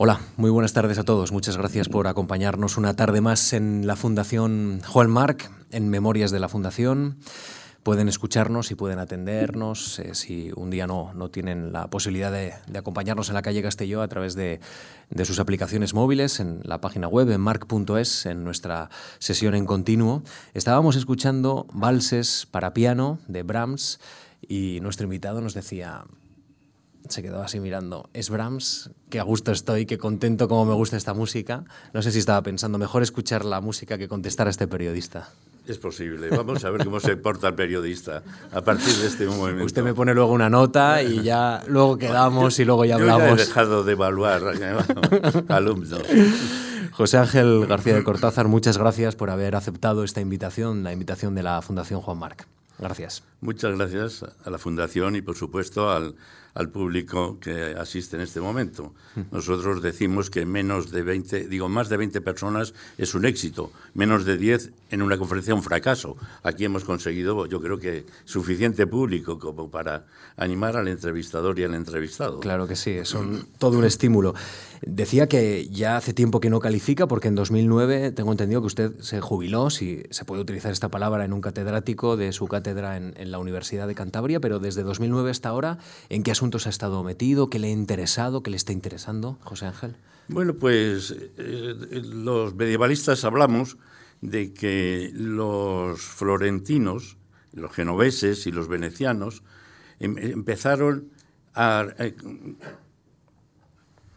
Hola, muy buenas tardes a todos. Muchas gracias por acompañarnos una tarde más en la Fundación Juan Marc, en Memorias de la Fundación. Pueden escucharnos y pueden atendernos eh, si un día no, no tienen la posibilidad de, acompañarnos en la calle Castelló a través de, de, sus aplicaciones móviles, en la página web, en marc.es, en nuestra sesión en continuo. Estábamos escuchando valses para piano de Brahms y nuestro invitado nos decía, se quedó así mirando. Es Brahms, qué a gusto estoy, qué contento como me gusta esta música. No sé si estaba pensando, mejor escuchar la música que contestar a este periodista. Es posible. Vamos a ver cómo se porta el periodista a partir de este momento. Usted me pone luego una nota y ya luego quedamos y luego ya hablamos. Yo ya he dejado de evaluar alumnos. José Ángel García de Cortázar, muchas gracias por haber aceptado esta invitación, la invitación de la Fundación Juan Marc. Gracias. Muchas gracias a la Fundación y, por supuesto, al, al público que asiste en este momento. Nosotros decimos que menos de 20, digo, más de 20 personas es un éxito, menos de 10 en una conferencia un fracaso. Aquí hemos conseguido, yo creo que suficiente público como para animar al entrevistador y al entrevistado. Claro que sí, es todo un estímulo. Decía que ya hace tiempo que no califica porque en 2009 tengo entendido que usted se jubiló, si se puede utilizar esta palabra, en un catedrático de su cátedra en, en la Universidad de Cantabria, pero desde 2009 hasta ahora, ¿en qué asuntos ha estado metido? ¿Qué le ha interesado? ¿Qué le está interesando, José Ángel? Bueno, pues eh, los medievalistas hablamos de que los florentinos, los genoveses y los venecianos em, empezaron a,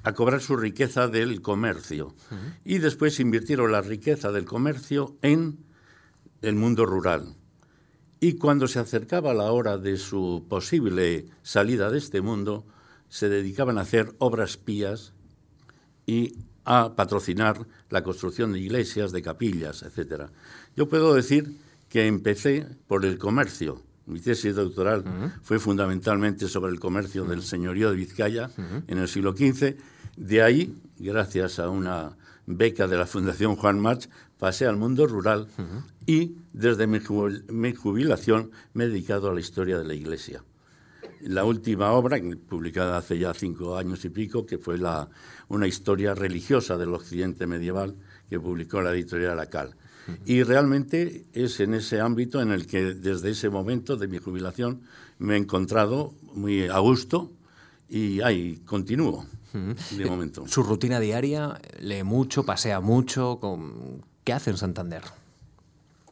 a, cobrar su riqueza del comercio uh -huh. y después invirtieron la riqueza del comercio en el mundo rural. Y cuando se acercaba la hora de su posible salida de este mundo, se dedicaban a hacer obras pías y a patrocinar la construcción de iglesias, de capillas, etc. Yo puedo decir que empecé por el comercio. Mi tesis doctoral uh -huh. fue fundamentalmente sobre el comercio uh -huh. del señorío de Vizcaya uh -huh. en el siglo XV. De ahí, gracias a una beca de la Fundación Juan March, pasé al mundo rural y desde mi, jubilación me he dedicado a la historia de la Iglesia. La última obra, publicada hace ya cinco años y pico, que fue la, una historia religiosa del occidente medieval que publicó la editorial Acal. Y realmente es en ese ámbito en el que desde ese momento de mi jubilación me he encontrado muy a gusto y ahí continúo. De momento. Su rutina diaria, lee mucho, pasea mucho. ¿Qué hace en Santander?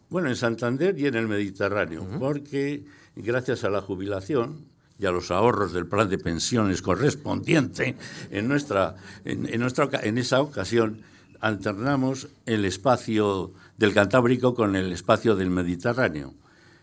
Bueno, en Santander y en el Mediterráneo, uh -huh. porque gracias a la jubilación y a los ahorros del plan de pensiones correspondiente, en, nuestra, en, en, nuestra, en esa ocasión alternamos el espacio del Cantábrico con el espacio del Mediterráneo.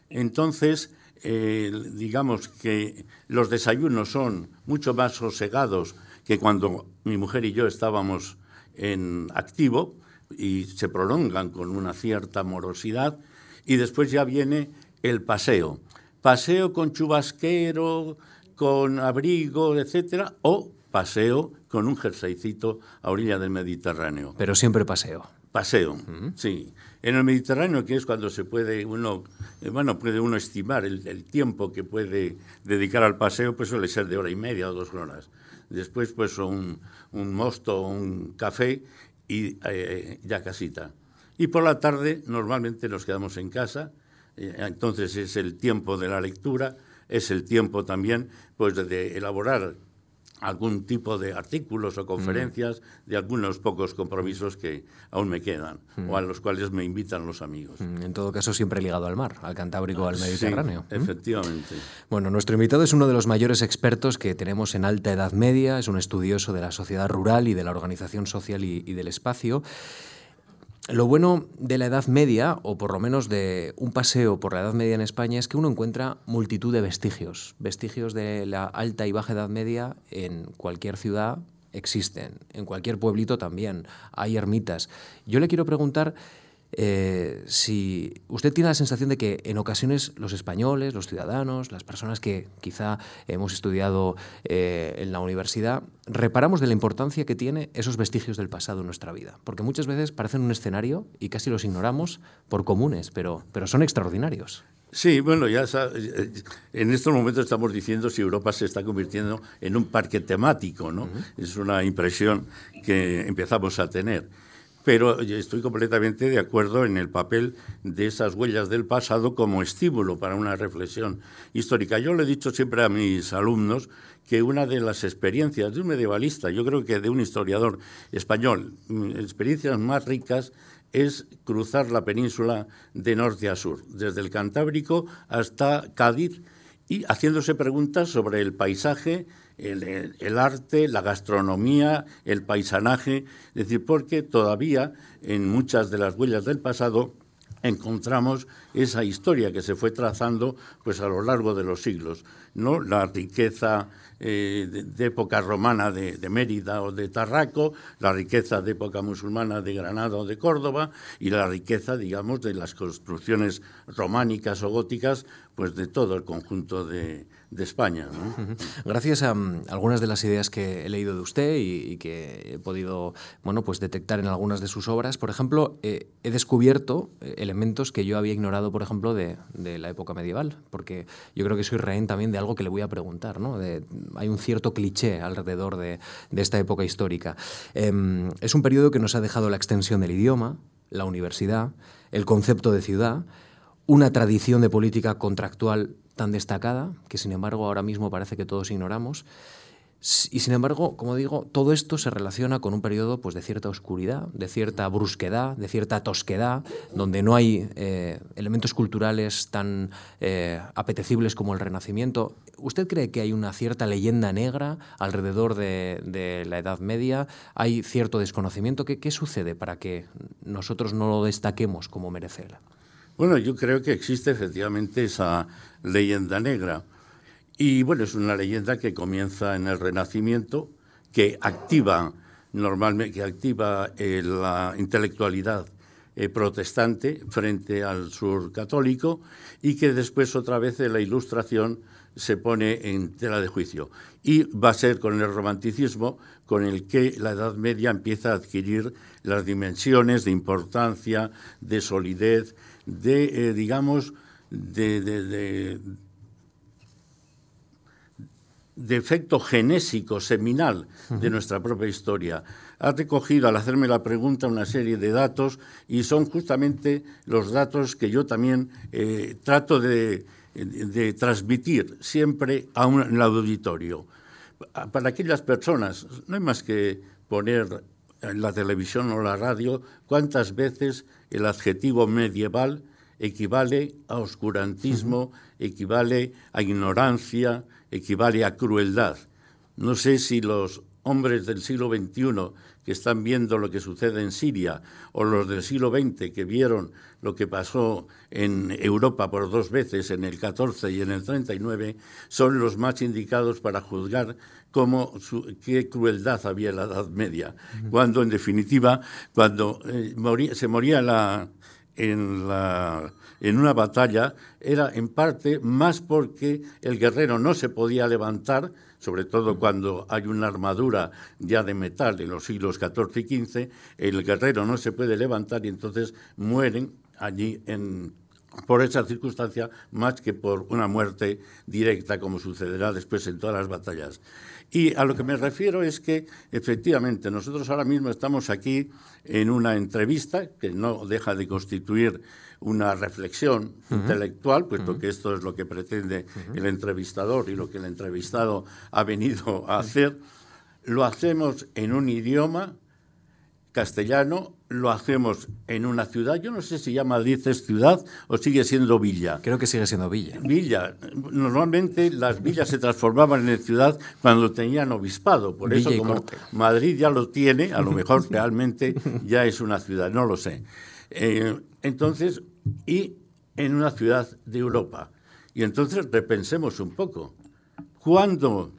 Entonces, eh, digamos que los desayunos son mucho más sosegados que cuando mi mujer y yo estábamos en activo y se prolongan con una cierta morosidad y después ya viene el paseo. Paseo con chubasquero, con abrigo, etcétera, o paseo con un jerseycito a orilla del Mediterráneo. Pero siempre paseo. Paseo, uh -huh. sí. En el Mediterráneo, que es cuando se puede uno, eh, bueno, puede uno estimar el, el, tiempo que puede dedicar al paseo, pues suele ser de hora y media o dos horas. Después, pues un, un mosto o un café y eh, ya casita. Y por la tarde, normalmente nos quedamos en casa, eh, entonces es el tiempo de la lectura, es el tiempo también pues, de, de elaborar algún tipo de artículos o conferencias mm. de algunos pocos compromisos que aún me quedan mm. o a los cuales me invitan los amigos. Mm. En todo caso, siempre ligado al mar, al Cantábrico, ah, al Mediterráneo. Sí, efectivamente. Bueno, nuestro invitado es uno de los mayores expertos que tenemos en alta edad media, es un estudioso de la sociedad rural y de la organización social y, y del espacio. Lo bueno de la Edad Media, o por lo menos de un paseo por la Edad Media en España, es que uno encuentra multitud de vestigios. Vestigios de la alta y baja Edad Media en cualquier ciudad existen, en cualquier pueblito también. Hay ermitas. Yo le quiero preguntar eh, si usted tiene la sensación de que en ocasiones los españoles, los ciudadanos, las personas que quizá hemos estudiado eh, en la universidad, reparamos de la importancia que tiene esos vestigios del pasado en nuestra vida. Porque muchas veces parecen un escenario y casi los ignoramos por comunes, pero, pero son extraordinarios. Sí, bueno, ya eh, en estos momentos estamos diciendo si Europa se está convirtiendo en un parque temático, ¿no? Es una impresión que empezamos a tener. Pero estoy completamente de acuerdo en el papel de esas huellas del pasado como estímulo para una reflexión histórica. Yo le he dicho siempre a mis alumnos que una de las experiencias de un medievalista, yo creo que de un historiador español, mm, experiencias más ricas es cruzar la península de norte a sur, desde el Cantábrico hasta Cádiz, y haciéndose preguntas sobre el paisaje, el, arte, la gastronomía, el paisanaje, es decir, porque todavía en muchas de las huellas del pasado encontramos esa historia que se fue trazando pues a lo largo de los siglos, ¿no? La riqueza eh, de, época romana de, Mérida o de Tarraco, la riqueza de época musulmana de Granada o de Córdoba y la riqueza, digamos, de las construcciones románicas o góticas, pues de todo el conjunto de, de España. Gracias a mm, algunas de las ideas que he leído de usted y, que he podido bueno, pues detectar en algunas de sus obras, por ejemplo, eh, he descubierto eh, elementos que yo había ignorado, por ejemplo, de, la época medieval, porque yo creo que soy rehén también de algo que le voy a preguntar. ¿no? hay un cierto cliché alrededor de, esta época histórica. Em, es un periodo que nos ha dejado la extensión del idioma, la universidad, el concepto de ciudad, una tradición de política contractual tan destacada, que sin embargo ahora mismo parece que todos ignoramos. Y sin embargo, como digo, todo esto se relaciona con un periodo pues, de cierta oscuridad, de cierta brusquedad, de cierta tosquedad, donde no hay eh, elementos culturales tan eh, apetecibles como el Renacimiento. ¿Usted cree que hay una cierta leyenda negra alrededor de, la Edad Media? ¿Hay cierto desconocimiento? ¿Qué, ¿Qué, sucede para que nosotros no lo destaquemos como merece? Bueno, yo creo que existe efectivamente esa leyenda negra. Y bueno, es una leyenda que comienza en el Renacimiento, que activa normalmente, que activa eh, la intelectualidad eh, protestante frente al sur católico y que después otra vez la Ilustración se pone en tela de juicio. Y va a ser con el romanticismo con el que la Edad Media empieza a adquirir las dimensiones de importancia, de solidez, de, eh, digamos, de, de, de, efecto genésico, seminal de nuestra propia historia. Ha recogido al hacerme la pregunta una serie de datos y son justamente los datos que yo también eh, trato de, transmitir siempre a un, el auditorio. Para aquellas personas, no hay más que poner en la televisión o la radio cuántas veces el adjetivo medieval equivale a oscurantismo, equivale a ignorancia, equivale a crueldad. No sé si los hombres del siglo XXI que están viendo lo que sucede en Siria o los del siglo XX que vieron lo que pasó en Europa por dos veces, en el 14 y en el 39, son los más indicados para juzgar cómo qué crueldad había en la Edad Media, cuando en definitiva, cuando eh, se moría la, en, la, en una batalla era en parte más porque el guerrero no se podía levantar, sobre todo cuando hay una armadura ya de metal en los siglos XIV y XV, el guerrero no se puede levantar y entonces mueren allí en, por esa circunstancia más que por una muerte directa como sucederá después en todas las batallas. Y a lo que me refiero es que efectivamente nosotros ahora mismo estamos aquí en una entrevista que no deja de constituir una reflexión intelectual, puesto que esto es lo que pretende el entrevistador y lo que el entrevistado ha venido a hacer. Lo hacemos en un idioma castellano lo hacemos en una ciudad. Yo no sé si ya Madrid es ciudad o sigue siendo villa. Creo que sigue siendo villa. Villa. Normalmente las villas se transformaban en ciudad cuando tenían obispado. Por eso, como Madrid ya lo tiene, a lo mejor realmente ya es una ciudad. No lo sé. Eh, entonces, y en una ciudad de Europa. Y entonces repensemos un poco. ¿Cuándo,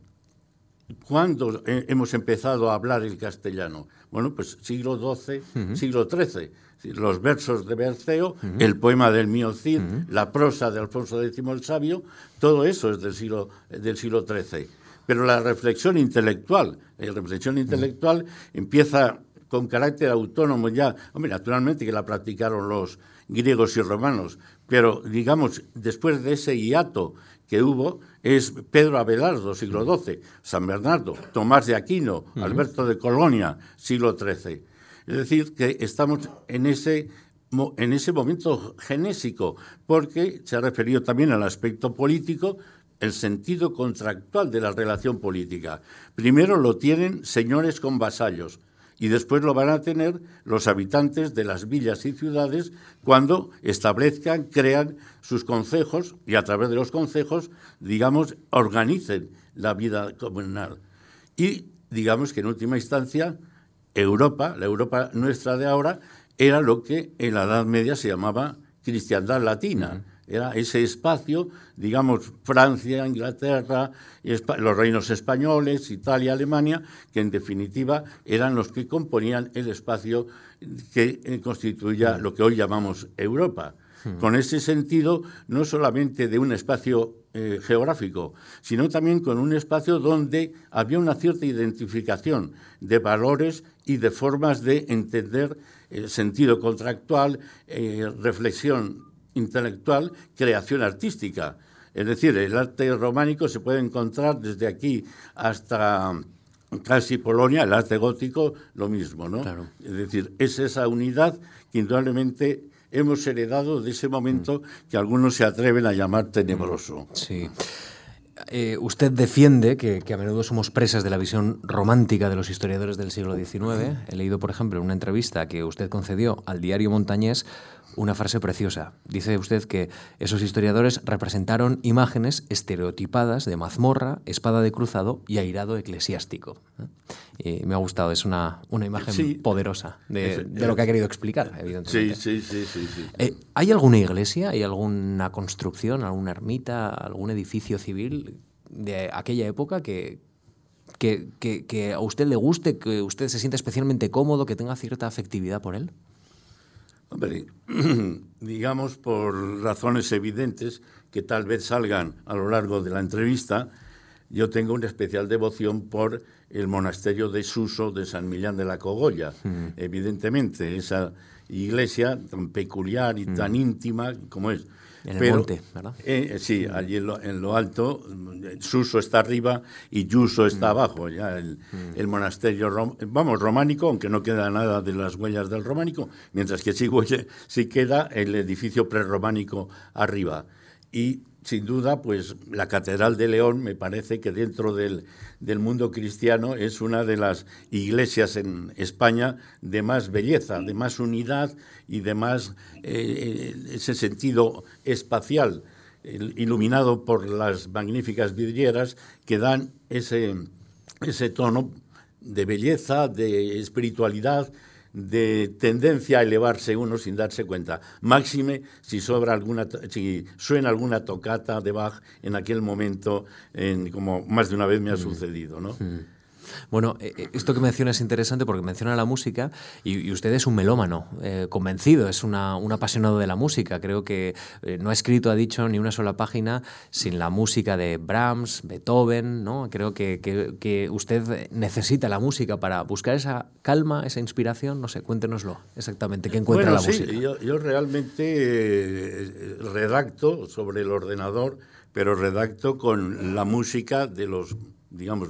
¿cuándo hemos empezado a hablar el castellano? Bueno, pues siglo XII, siglo XIII. Los versos de Berceo, el poema del mío Cid, la prosa de Alfonso X el Sabio, todo eso es del siglo, del siglo XIII. Pero la reflexión intelectual, la reflexión intelectual empieza con carácter autónomo ya, hombre, naturalmente que la practicaron los griegos y romanos, pero digamos, después de ese hiato que hubo, es Pedro Abelardo, siglo XII, San Bernardo, Tomás de Aquino, Alberto de Colonia, siglo XIII. Es decir, que estamos en ese, en ese momento genésico, porque se ha referido también al aspecto político, el sentido contractual de la relación política. Primero lo tienen señores con vasallos y después lo van a tener los habitantes de las villas y ciudades cuando establezcan, crean sus concejos y a través de los concejos, digamos, organicen la vida comunal. Y digamos que en última instancia Europa, la Europa nuestra de ahora, era lo que en la Edad Media se llamaba cristiandad latina. Era ese espacio, digamos, Francia, Inglaterra, los reinos españoles, Italia, Alemania, que en definitiva eran los que componían el espacio que eh, constituía lo que hoy llamamos Europa. Con ese sentido, no solamente de un espacio eh, geográfico, sino también con un espacio donde había una cierta identificación de valores y de formas de entender el sentido contractual, eh, reflexión intelectual, creación artística. Es decir, el arte románico se puede encontrar desde aquí hasta casi Polonia, el arte gótico, lo mismo, ¿no? Es decir, es esa unidad que indudablemente hemos heredado de ese momento que algunos se atreven a llamar tenebroso. Sí. Eh, usted defiende que, a menudo somos presas de la visión romántica de los historiadores del siglo XIX. He leído, por ejemplo, una entrevista que usted concedió al diario Montañés una frase preciosa. Dice usted que esos historiadores representaron imágenes estereotipadas de mazmorra, espada de cruzado y airado eclesiástico. Y me ha gustado, es una, una imagen poderosa de, lo que ha querido explicar, evidentemente. Sí, sí, sí. sí, eh, ¿Hay alguna iglesia, hay alguna construcción, alguna ermita, algún edificio civil de aquella época que, que, que, a usted le guste, que usted se sienta especialmente cómodo, que tenga cierta afectividad por él? Hombre, digamos por razones evidentes que tal vez salgan a lo largo de la entrevista, yo tengo una especial devoción por el monasterio de Suso de San Millán de la Cogolla. Mm. Evidentemente, esa iglesia tan peculiar y tan mm. íntima como es. En el monte, ¿verdad? Eh, eh, sí, allí en lo, alto, Suso está arriba y Yuso está mm. abajo, ya el, el monasterio, vamos, románico, aunque no queda nada de las huellas del románico, mientras que sí, sí queda el edificio prerrománico arriba. Y sin duda, pues la Catedral de León me parece que dentro del, mundo cristiano es una de las iglesias en España de más belleza, de más unidad y de más eh, ese sentido espacial, iluminado por las magníficas vidrieras que dan ese, ese tono de belleza, de espiritualidad, de tendencia a elevarse uno sin darse cuenta. Máxime si, sobra alguna, si suena alguna tocata de Bach en aquel momento, en, como más de una vez me ha sucedido. ¿no? Bueno, eh, eh, esto que menciona es interesante porque menciona la música y, usted es un melómano, eh, convencido, es un apasionado de la música. Creo que no ha escrito, ha dicho ni una sola página sin la música de Brahms, Beethoven, ¿no? Creo que, usted necesita la música para buscar esa calma, esa inspiración. No sé, cuéntenoslo exactamente, ¿qué encuentra la música? Yo, yo realmente redacto sobre el ordenador, pero redacto con la música de los, digamos,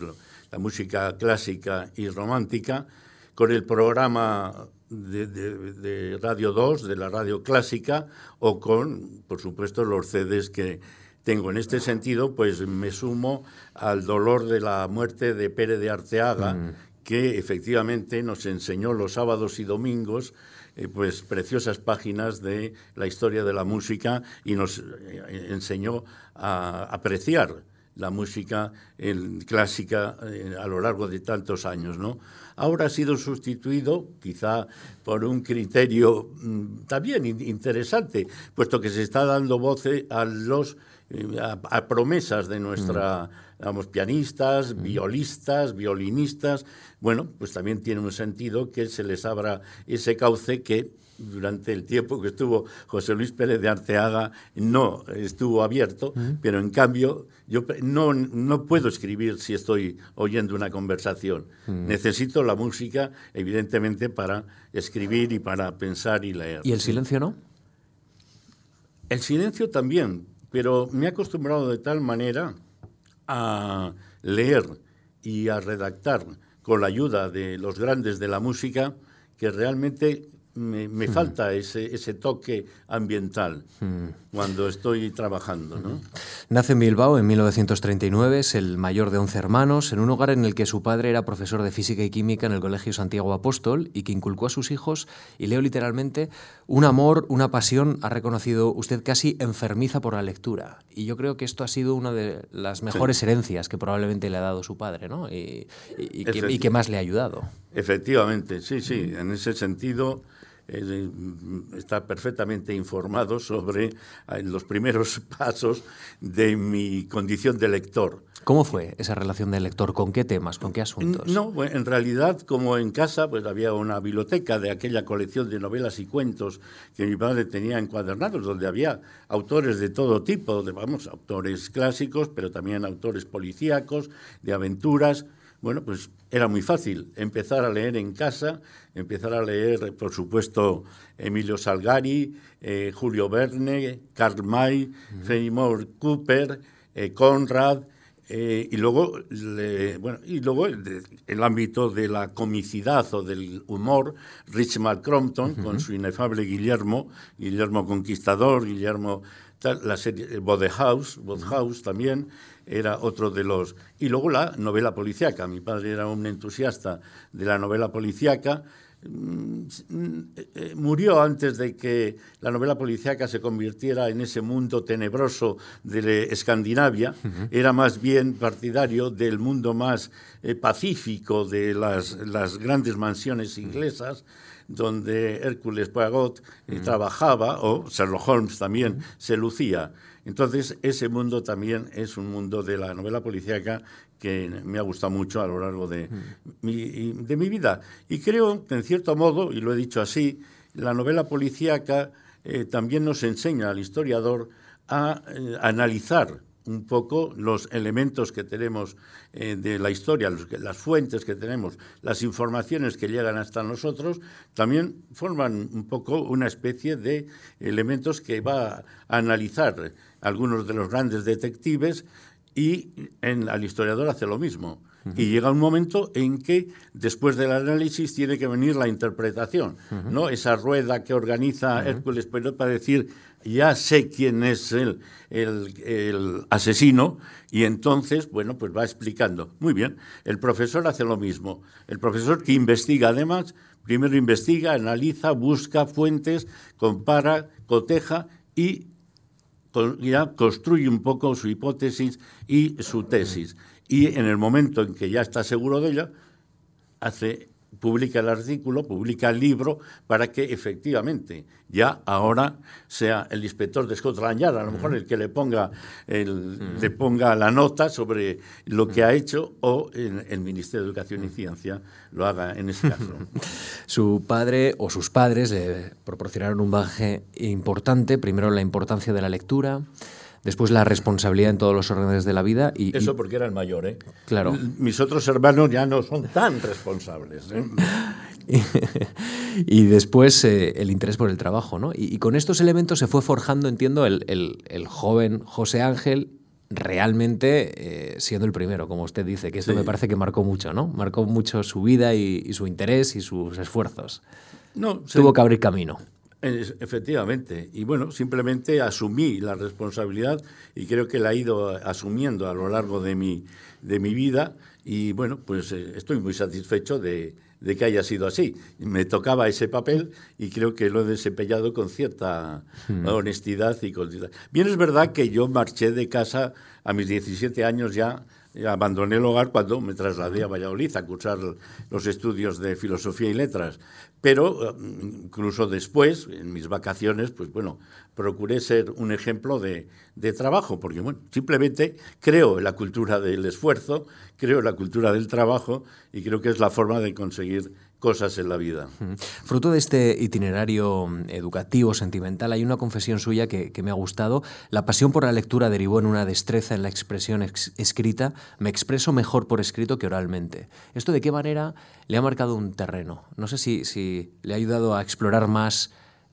la música clásica y romántica, con el programa de, Radio 2, de la radio clásica, o con, por supuesto, los CDs que tengo. En este sentido, pues me sumo al dolor de la muerte de Pérez de Arteaga, mm. que efectivamente nos enseñó los sábados y domingos eh, pues preciosas páginas de la historia de la música y nos eh, enseñó a apreciar la música clásica eh, a lo largo de tantos años, ¿no? Ahora ha sido sustituido, quizá por un criterio mm, también interesante, puesto que se está dando voz a los eh, a, promesas de nuestra, mm. pianistas, mm. violistas, violinistas. Bueno, pues también tiene un sentido que se les abra ese cauce que durante el tiempo que estuvo José Luis Pérez de Arteaga no estuvo abierto, pero en cambio yo no, no, puedo escribir si estoy oyendo una conversación. Necesito la música, evidentemente, para escribir y para pensar y leer. ¿Y el silencio no? El silencio también, pero me he acostumbrado de tal manera a leer y a redactar con la ayuda de los grandes de la música que realmente me, hmm. falta ese, ese, toque ambiental hmm. cuando estoy trabajando. ¿no? Nace en Bilbao en 1939, es el mayor de 11 hermanos, en un hogar en el que su padre era profesor de física y química en el Colegio Santiago Apóstol y que inculcó a sus hijos, y leo literalmente, un amor, una pasión, ha reconocido usted casi enfermiza por la lectura. Y yo creo que esto ha sido una de las mejores herencias que probablemente le ha dado su padre, ¿no? Y, y, que, y que más le ha ayudado. Efectivamente, sí, sí, en ese sentido eh, está perfectamente informado sobre eh, los primeros pasos de mi condición de lector. ¿Cómo fue esa relación de lector? ¿Con qué temas? ¿Con qué asuntos? No, en realidad, como en casa, pues había una biblioteca de aquella colección de novelas y cuentos que mi padre tenía encuadernados, donde había autores de todo tipo, de, vamos, autores clásicos, pero también autores policíacos, de aventuras. Bueno, pues era muy fácil empezar a leer en casa, empezar a leer, por supuesto, Emilio Salgari, eh, Julio Verne, Karl May, Fenimore Cooper, eh, Conrad, eh, y luego, bueno, y luego el, el, ámbito de la comicidad o del humor, Richard Crompton con su inefable Guillermo, Guillermo Conquistador, Guillermo, la serie House, House también, era otro de los... Y luego la novela policíaca. Mi padre era un entusiasta de la novela policíaca. Mm, eh, murió antes de que la novela policíaca se convirtiera en ese mundo tenebroso de Escandinavia. Era más bien partidario del mundo más eh, pacífico de las, las, grandes mansiones inglesas donde Hércules Poirot eh, trabajaba, o Sherlock Holmes también se lucía. Entonces, ese mundo también es un mundo de la novela policíaca que me ha gustado mucho a lo largo de, mi, de mi vida. Y creo que, en cierto modo, y lo he dicho así, la novela policíaca eh, también nos enseña al historiador a eh, analizar un poco los elementos que tenemos eh, de la historia, las fuentes que tenemos, las informaciones que llegan hasta nosotros, también forman un poco una especie de elementos que va a analizar algunos de los grandes detectives y en, el historiador hace lo mismo. Y llega un momento en que después del análisis tiene que venir la interpretación, ¿no? Esa rueda que organiza Hércules Poirot para decir ya sé quién es el, el, asesino y entonces, bueno, pues va explicando. Muy bien, el profesor hace lo mismo. El profesor que investiga además, primero investiga, analiza, busca fuentes, compara, coteja y ya construye un poco su hipótesis y su tesis. Y en el momento en que ya está seguro de ella, hace publica el artículo, publica el libro, para que efectivamente ya ahora sea el inspector de Scotland Yard, a lo mejor el que le ponga, el, le ponga la nota sobre lo que ha hecho o el, Ministerio de Educación y Ciencia lo haga en ese caso. Su padre o sus padres le proporcionaron un bagaje importante, primero la importancia de la lectura, después la responsabilidad en todos los órdenes de la vida. Y, Eso porque era el mayor, ¿eh? Claro. Mis otros hermanos ya no son tan responsables. ¿eh? y después eh, el interés por el trabajo, ¿no? Y, con estos elementos se fue forjando, entiendo, el, el, joven José Ángel realmente eh, siendo el primero, como usted dice, que esto me parece que marcó mucho, ¿no? Marcó mucho su vida y, su interés y sus esfuerzos. No, Tuvo que abrir camino. Efectivamente. Y bueno, simplemente asumí la responsabilidad y creo que la he ido asumiendo a lo largo de mi, de mi vida. Y bueno, pues eh, estoy muy satisfecho de, de, que haya sido así. Me tocaba ese papel y creo que lo he desempeñado con cierta hmm. honestidad y con... Bien, es verdad que yo marché de casa a mis 17 años ya abandoné el hogar cuando me trasladé a Valladolid a cursar los estudios de filosofía y letras. Pero eh, incluso después, en mis vacaciones, pues bueno, procuré ser un ejemplo de, de trabajo, porque bueno, simplemente creo en la cultura del esfuerzo, creo en la cultura del trabajo y creo que es la forma de conseguir cosas en la vida. Fruto de este itinerario educativo, sentimental, hay una confesión suya que, me ha gustado. La pasión por la lectura derivó en una destreza en la expresión escrita. Me expreso mejor por escrito que oralmente. ¿Esto de qué manera le ha marcado un terreno? No sé si, si le ha ayudado a explorar más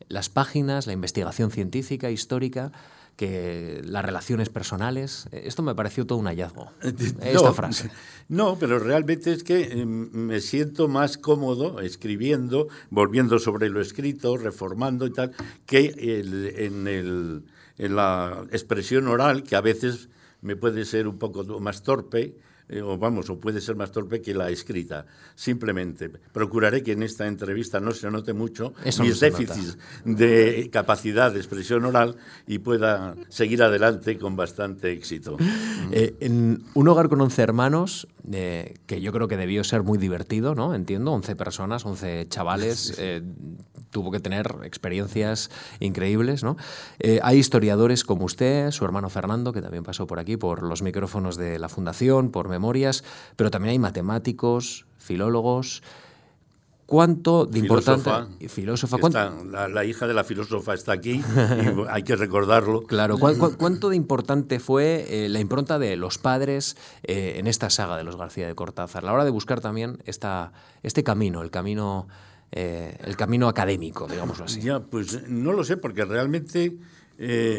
las páginas, la investigación científica, histórica, que las relaciones personales. Esto me pareció todo un hallazgo, esta frase. No, pero realmente es que em, me siento más cómodo escribiendo, volviendo sobre lo escrito, reformando y tal, que en, en la expresión oral, que a veces me puede ser un poco más torpe eh, o vamos, o puede ser más torpe que la escrita. Simplemente procuraré que en esta entrevista no se note mucho mis déficits de capacidad de expresión oral y pueda seguir adelante con bastante éxito. Eh, en un hogar con 11 hermanos, eh, que yo creo que debió ser muy divertido, ¿no? Entiendo, 11 personas, 11 chavales, tuvo que tener experiencias increíbles, ¿no? hay historiadores como usted, su hermano Fernando, que también pasó por aquí, por los micrófonos de la Fundación, por memorias, pero también hay matemáticos, filólogos. ¿Cuánto de importante... Filósofa. la, hija de la filósofa está aquí y hay que recordarlo. Claro, cuánto de importante fue eh, la impronta de los padres eh, en esta saga de los García de Cortázar? A la hora de buscar también esta, este camino, el camino, eh, el camino académico, digámoslo así. Ya, pues no lo sé, porque realmente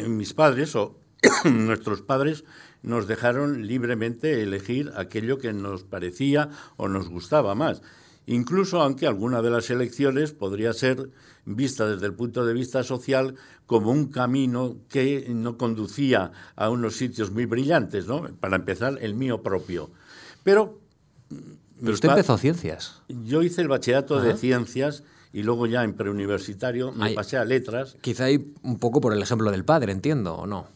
mis padres o nuestros padres nos dejaron libremente elegir aquello que nos parecía o nos gustaba más. Incluso aunque alguna de las elecciones podría ser vista desde el punto de vista social como un camino que no conducía a unos sitios muy brillantes, ¿no? Para empezar, el mío propio. Pero... Pero usted empezó ciencias. Yo hice el bachillerato de ciencias y luego ya en preuniversitario me pasé a letras. Quizá hay un poco por el ejemplo del padre, entiendo, ¿o no?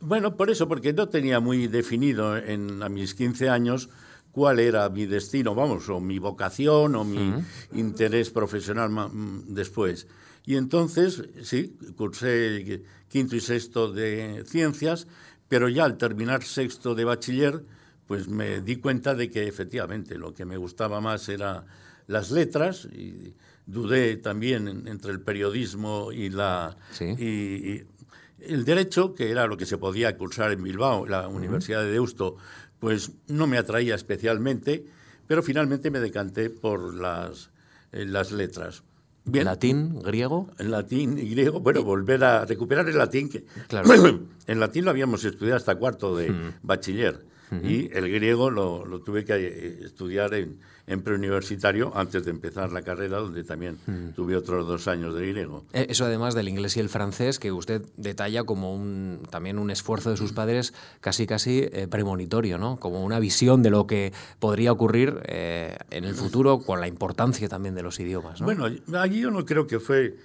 Bueno, por eso, porque no tenía muy definido en, a mis 15 años cuál era mi destino, vamos, o mi vocación o mi interés profesional mm, después. Y entonces, sí, cursé quinto y sexto de ciencias, pero ya al terminar sexto de bachiller, pues me di cuenta de que efectivamente lo que me gustaba más era las letras y dudé también entre el periodismo y la y, el derecho, que era lo que se podía cursar en Bilbao, la Universidad de Deusto, pues no me atraía especialmente, pero finalmente me decanté por las, eh, las letras. ¿Latín, griego? En latín y griego, bueno, volver a recuperar el latín. Que, claro. en latín lo habíamos estudiado hasta cuarto de bachiller y el griego lo, lo tuve que eh, estudiar en, en preuniversitario antes de empezar la carrera, donde también tuve otros dos años de griego. Eh, eso además del inglés y el francés, que usted detalla como un, también un esfuerzo de sus padres casi casi eh, premonitorio, ¿no? como una visión de lo que podría ocurrir eh, en el futuro con la importancia también de los idiomas. Bueno, allí yo no creo que fue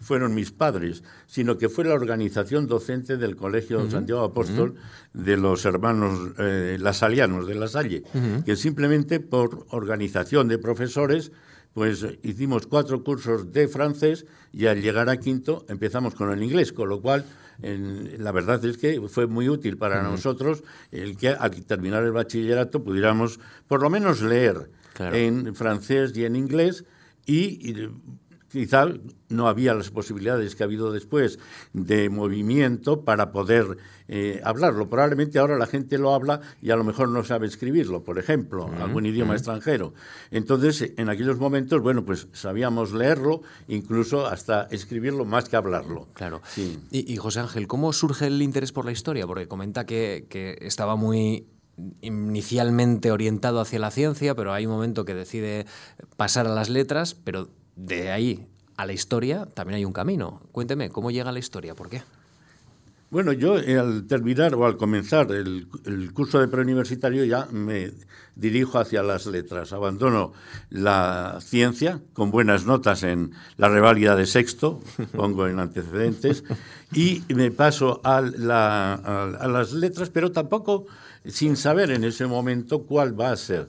fueron mis padres, sino que fue la organización docente del Colegio Santiago Apóstol de los hermanos eh, lasalianos de La Salle, que simplemente por organización de profesores, pues hicimos cuatro cursos de francés y al llegar a quinto empezamos con el inglés, con lo cual la verdad es que fue muy útil para nosotros el que al terminar el bachillerato pudiéramos por lo menos leer en francés y en inglés y quizá no había las posibilidades que ha habido después de movimiento para poder eh, hablarlo. Probablemente ahora la gente lo habla y a lo mejor no sabe escribirlo, por ejemplo, algún idioma extranjero. Entonces, en aquellos momentos, bueno, pues sabíamos leerlo, incluso hasta escribirlo más que hablarlo. Claro. Y, José Ángel, ¿cómo surge el interés por la historia? Porque comenta que, que estaba muy inicialmente orientado hacia la ciencia, pero hay un momento que decide pasar a las letras, pero de ahí a la historia también hay un camino. Cuénteme, ¿cómo llega a la historia? ¿Por qué? Bueno, yo eh, al terminar o al comenzar el, curso de preuniversitario ya me dirijo hacia las letras. Abandono la ciencia con buenas notas en la reválida de sexto, pongo en antecedentes, y me paso a, a las letras, pero tampoco sin saber en ese momento cuál va a ser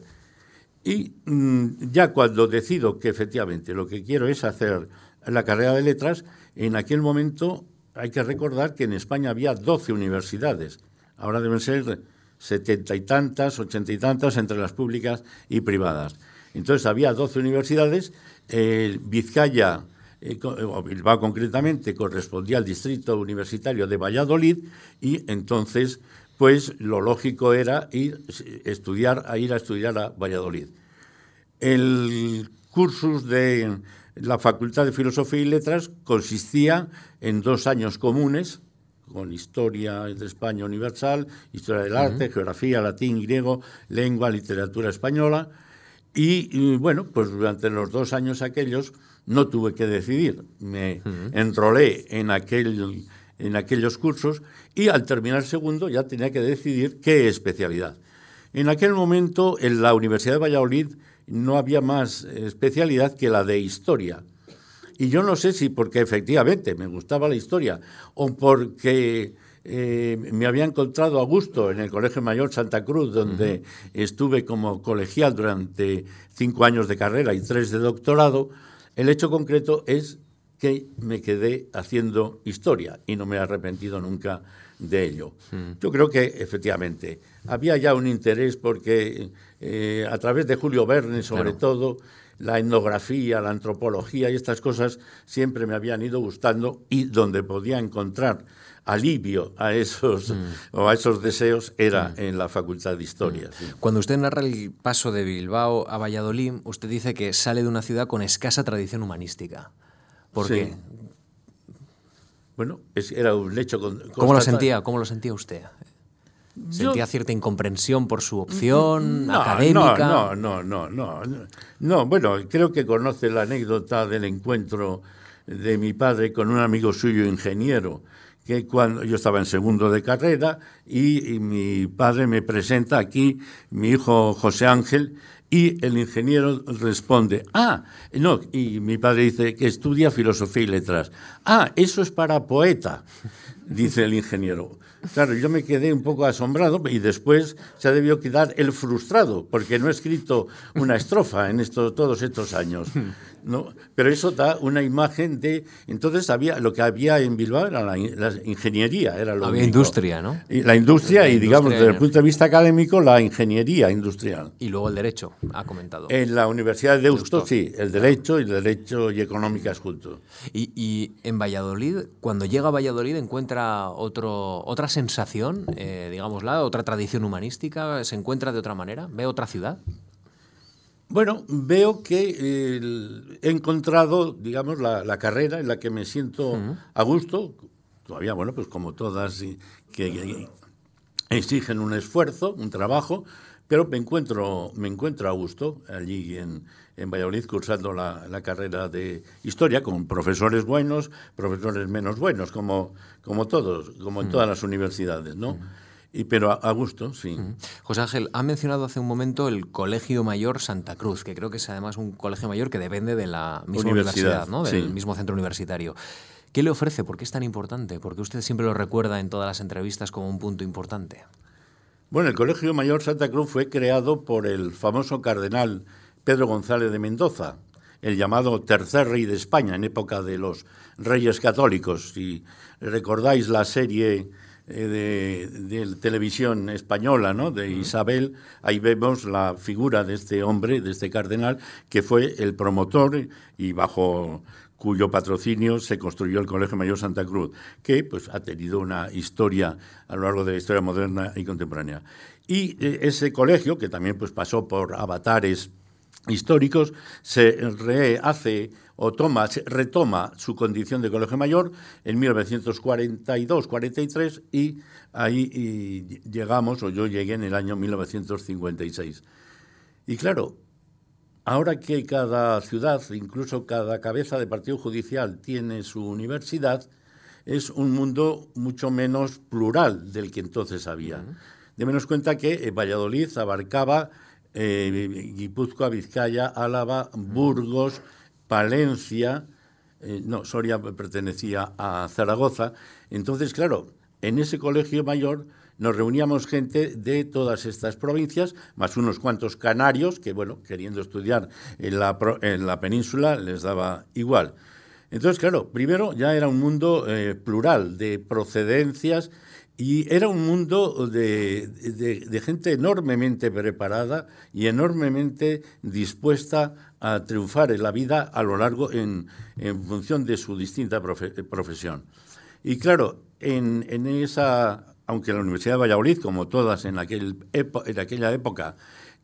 y mm, ya cuando decido que efectivamente lo que quiero es hacer la carrera de letras, en aquel momento hay que recordar que en España había 12 universidades. Ahora deben ser setenta y tantas, ochenta y tantas entre las públicas y privadas. Entonces había 12 universidades, Vizcaya, eh, Bilbao concretamente, correspondía al distrito universitario de Valladolid y entonces pues lo lógico era ir, estudiar, a ir a estudiar a Valladolid. El cursus de la Facultad de Filosofía y Letras consistía en dos años comunes, con historia de España universal, historia del arte, geografía, latín, griego, lengua, literatura española. Y, bueno, pues durante los dos años aquellos no tuve que decidir. Me enrolé en, aquel, en aquellos cursos y al terminar segundo ya tenía que decidir qué especialidad. En aquel momento en la Universidad de Valladolid no había más especialidad que la de historia. Y yo no sé si porque efectivamente me gustaba la historia o porque eh, me había encontrado a gusto en el Colegio Mayor Santa Cruz, donde estuve como colegial durante cinco años de carrera y tres de doctorado, el hecho concreto es que me quedé haciendo historia y no me he arrepentido nunca de ello. Yo creo que efectivamente había ya un interés porque eh, a través de Julio Verne, sobre todo, la etnografía, la antropología y estas cosas siempre me habían ido gustando y donde podía encontrar alivio a esos mm. o a esos deseos era mm. en la Facultad de Historia. Mm. Cuando usted narra el paso de Bilbao a Valladolid, usted dice que sale de una ciudad con escasa tradición humanística. ¿Por qué? Bueno, era un hecho con, ¿Cómo lo sentía? ¿Cómo lo sentía usted? ¿Sentía cierta incomprensión por su opción académica? No, no, no, no, no. bueno, creo que conoce la anécdota del encuentro de mi padre con un amigo suyo ingeniero, que cuando yo estaba en segundo de carrera y, mi padre me presenta aquí mi hijo José Ángel y el ingeniero responde, ah, no, y mi padre dice que estudia filosofía y letras. Ah, eso es para poeta, dice el ingeniero. Claro, yo me quedé un poco asombrado y después se ha debió quedar el frustrado, porque no he escrito una estrofa en esto, todos estos años. ¿no? Pero eso da una imagen de... Entonces había lo que había en Bilbao era la, ingeniería. Era lo había industria, ¿no? Y la industria y, digamos, desde el punto de vista académico, la ingeniería industrial. Y luego el derecho, ha comentado. En la Universidad de Deusto, sí, el derecho y el derecho y económicas juntos. Y, y, en Valladolid, cuando llega a Valladolid, encuentra otro, otra sensación, eh, digámosla, otra tradición humanística, se encuentra de otra manera, ve otra ciudad. Bueno, veo que he encontrado, digamos, la, carrera en la que me siento a gusto, todavía, bueno, pues como todas que, exigen un esfuerzo, un trabajo, pero me encuentro, me encuentro a gusto allí en, en Valladolid cursando la, carrera de historia con profesores buenos, profesores menos buenos, como, como todos, como en todas las universidades, ¿no? Y, pero a, gusto, sí. José Ángel, ha mencionado hace un momento el Colegio Mayor Santa Cruz, que creo que es además un colegio mayor que depende de la misma universidad, ¿no? del mismo centro universitario. ¿Qué le ofrece? ¿Por qué es tan importante? Porque usted siempre lo recuerda en todas las entrevistas como un punto importante. Bueno, el Colegio Mayor Santa Cruz fue creado por el famoso cardenal Pedro González de Mendoza, el llamado tercer rey de España en época de los reyes católicos. Si recordáis la serie eh, de, televisión española, ¿no? de Isabel, ahí vemos la figura de este hombre, de este cardenal, que fue el promotor y bajo cuyo patrocinio se construyó el Colegio Mayor Santa Cruz, que pues, ha tenido una historia a lo largo de la historia moderna y contemporánea. Y eh, ese colegio, que también pues, pasó por avatares históricos, se rehace o toma, retoma su condición de colegio mayor en 1942-43 y ahí llegamos, o yo llegué en el año 1956. Y claro, ahora que cada ciudad, incluso cada cabeza de partido judicial tiene su universidad, es un mundo mucho menos plural del que entonces había. De menos cuenta que Valladolid abarcaba eh, Guipúzcoa, Vizcaya, Álava, Burgos, Palencia, eh, no, Soria pertenecía a Zaragoza. Entonces, claro, en ese colegio mayor nos reuníamos gente de todas estas provincias, más unos cuantos canarios que, bueno, queriendo estudiar en la, en la península les daba igual. Entonces, claro, primero ya era un mundo eh, plural de procedencias y era un mundo de, de, gente enormemente preparada y enormemente dispuesta a triunfar en la vida a lo largo en, en función de su distinta profesión. Y claro, en, en, esa, aunque la Universidad de Valladolid, como todas en, aquel en aquella época,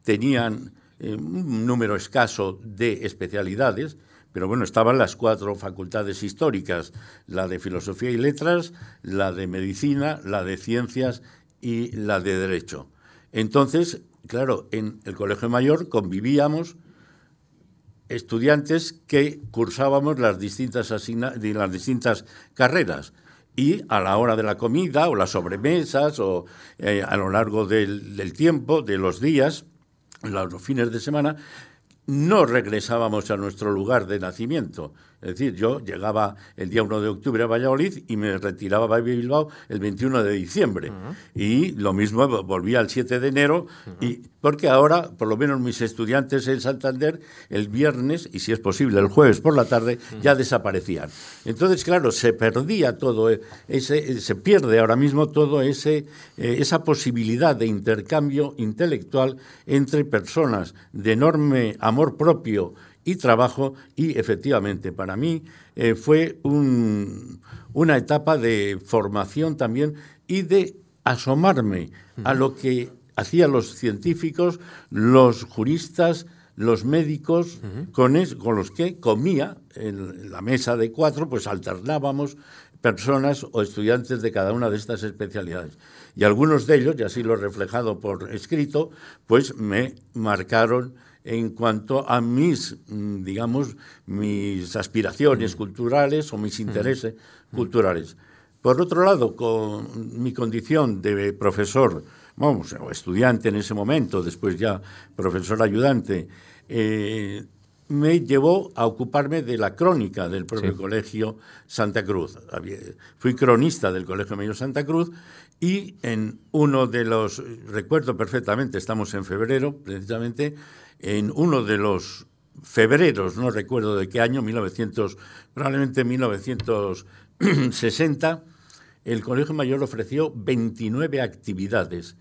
tenían eh, un número escaso de especialidades, pero bueno, estaban las cuatro facultades históricas, la de Filosofía y Letras, la de Medicina, la de Ciencias y la de Derecho. Entonces, claro, en el Colegio Mayor convivíamos estudiantes que cursábamos las distintas, las distintas carreras y a la hora de la comida o las sobremesas o eh, a lo largo del, del tiempo, de los días, los fines de semana, no regresábamos a nuestro lugar de nacimiento. Es decir, yo llegaba el día 1 de octubre a Valladolid y me retiraba a Bilbao el 21 de diciembre. Y lo mismo volvía el 7 de enero, y, porque ahora, por lo menos mis estudiantes en Santander, el viernes, y si es posible el jueves por la tarde, ya desaparecían. Entonces, claro, se perdía todo, e, ese, se pierde ahora mismo todo ese, eh, esa posibilidad de intercambio intelectual entre personas de enorme amor propio y trabajo y efectivamente para mí eh, fue una etapa de formación también y de asomarme a lo que hacían los científicos, los juristas, los médicos, con, con, los que comía en la mesa de cuatro, pues alternábamos personas o estudiantes de cada una de estas especialidades. Y algunos de ellos, y así lo he reflejado por escrito, pues me marcaron en cuanto a mis, mm, digamos, mis aspiraciones culturales o mis intereses culturales. Por otro lado, con mi condición de profesor, vamos, o estudiante en ese momento, después ya profesor ayudante, eh, me llevó a ocuparme de la crónica del propio Colegio Santa Cruz. Fui cronista del Colegio Mayor Santa Cruz y en uno de los, recuerdo perfectamente, estamos en febrero precisamente, en uno de los febreros, no recuerdo de qué año, 1900, probablemente 1960, el Colegio Mayor ofreció 29 actividades.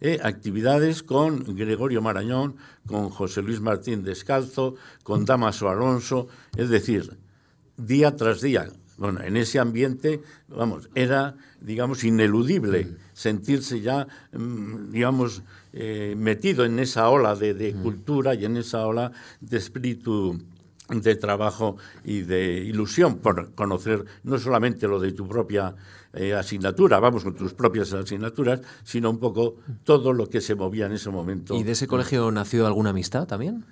¿eh? actividades con Gregorio Marañón, con José Luis Martín Descalzo, con Damaso Alonso, es decir, día tras día. Bueno, en ese ambiente, vamos, era, digamos, ineludible sentirse ya, mm, digamos, eh, metido en esa ola de, cultura y en esa ola de espíritu de trabajo y de ilusión por conocer no solamente lo de tu propia eh, asignatura, vamos con tus propias asignaturas, sino un poco todo lo que se movía en ese momento. ¿Y de ese colegio nació alguna amistad también?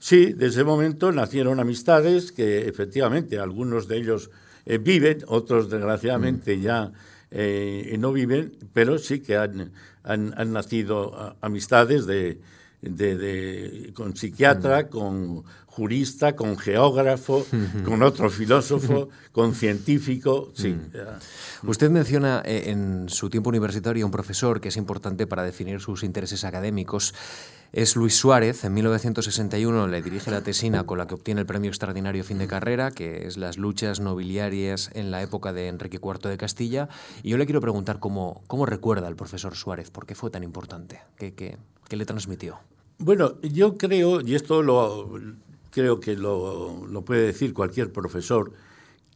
Sí, de ese momento nacieron amistades que efectivamente algunos de ellos eh, viven, otros desgraciadamente mm. ya no viven, pero sí que han, han, nacido amistades de, con psiquiatra, mm. con jurista, con geógrafo, con otro filósofo, con científico. Sí. Mm. Usted menciona eh, en su tiempo universitario un profesor que es importante para definir sus intereses académicos es Luis Suárez. En 1961 le dirige la tesina con la que obtiene el premio extraordinario fin de carrera, que es las luchas nobiliarias en la época de Enrique IV de Castilla. Y yo le quiero preguntar cómo, cómo recuerda al profesor Suárez, por qué fue tan importante, qué, qué, qué le transmitió. Bueno, yo creo, y esto lo, creo que lo, lo puede decir cualquier profesor,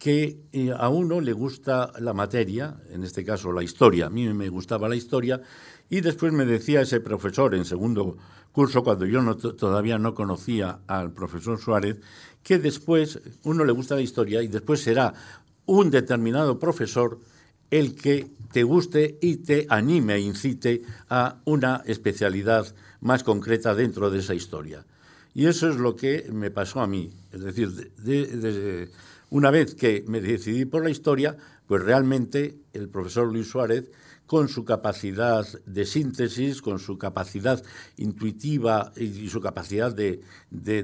que eh, a uno le gusta la materia, en este caso la historia. A mí me gustaba la historia y después me decía ese profesor en segundo curso, cuando yo todavía no conocía al profesor Suárez, que después uno le gusta la historia y después será un determinado profesor el que te guste y te anime e incite a una especialidad más concreta dentro de esa historia. Y eso es lo que me pasó a mí. Es decir, una vez que me decidí por la historia, pues realmente el profesor Luis Suárez con su capacidad de síntesis, con su capacidad intuitiva y su capacidad de,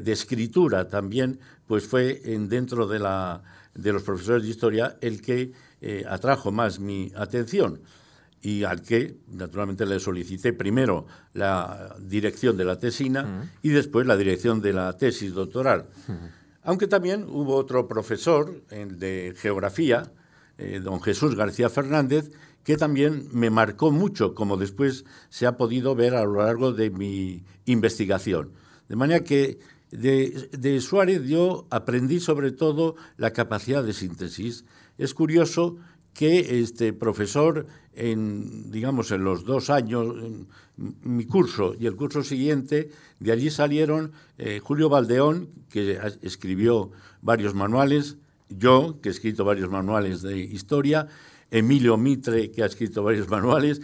escritura también, pues fue en, dentro de, la, de, los profesores de historia el que eh, atrajo más mi atención y al que naturalmente le solicité primero la dirección de la tesina y después la dirección de la tesis doctoral. Aunque también hubo otro profesor de geografía, eh, don Jesús García Fernández, que también me marcó mucho, como después se ha podido ver a lo largo de mi investigación. De manera que de, Suárez yo aprendí sobre todo la capacidad de síntesis. Es curioso que este profesor en, digamos, en los dos años, mi curso y el curso siguiente, de allí salieron eh, Julio Valdeón, que escribió varios manuales, yo, que he escrito varios manuales de historia, Emilio Mitre, que ha escrito varios manuales,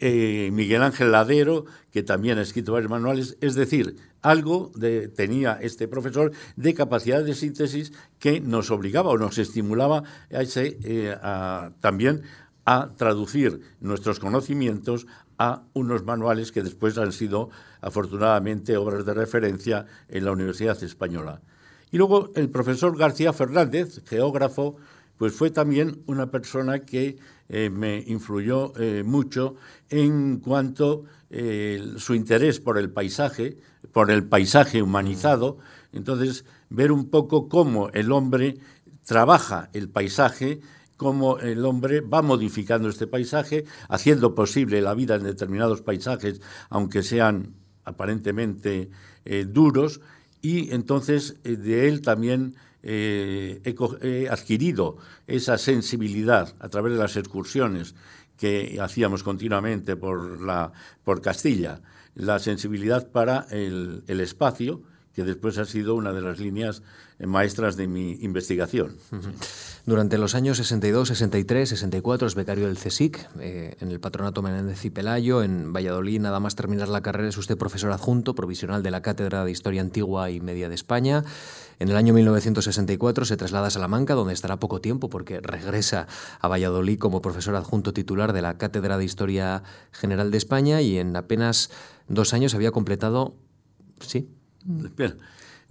eh, Miguel Ángel Ladero, que también ha escrito varios manuales, es decir, algo tenía este profesor de capacidad de síntesis que nos obligaba o nos estimulaba a ese, eh, también a traducir nuestros conocimientos a unos manuales que después han sido, afortunadamente, obras de referencia en la Universidad Española. Y luego el profesor García Fernández, geógrafo, pues fue también una persona que eh, me influyó eh, mucho en cuanto eh, su interés por el paisaje, por el paisaje humanizado. Entonces, ver un poco cómo el hombre trabaja el paisaje cómo el hombre va modificando este paisaje, haciendo posible la vida en determinados paisajes, aunque sean aparentemente eh, duros, y entonces de él también eh, he, adquirido esa sensibilidad a través de las excursiones que hacíamos continuamente por, la, por Castilla, la sensibilidad para el, espacio, que después ha sido una de las líneas maestras de mi investigación. Durante los años 62, 63, 64 es becario del CSIC, eh, en el Patronato Menéndez y Pelayo, en Valladolid, nada más terminar la carrera es usted profesor adjunto, provisional de la Cátedra de Historia Antigua y Media de España. En el año 1964 se traslada a Salamanca, donde estará poco tiempo porque regresa a Valladolid como profesor adjunto titular de la Cátedra de Historia General de España y en apenas dos años había completado... ¿Sí?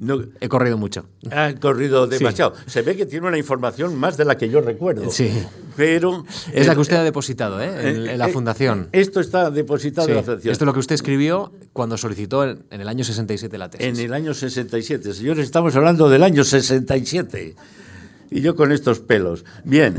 No, He corrido mucho. Ha corrido demasiado. Se ve que tiene una información más de la que yo recuerdo. Sí. Pero. Es la que usted ha depositado, ¿eh? En, en la eh, fundación. Esto está depositado Sí. en la fundación. Esto es lo que usted escribió cuando solicitó en, en el año 67 la tesis. En el año 67. Señores, estamos hablando del año 67. Y yo con estos pelos. Bien.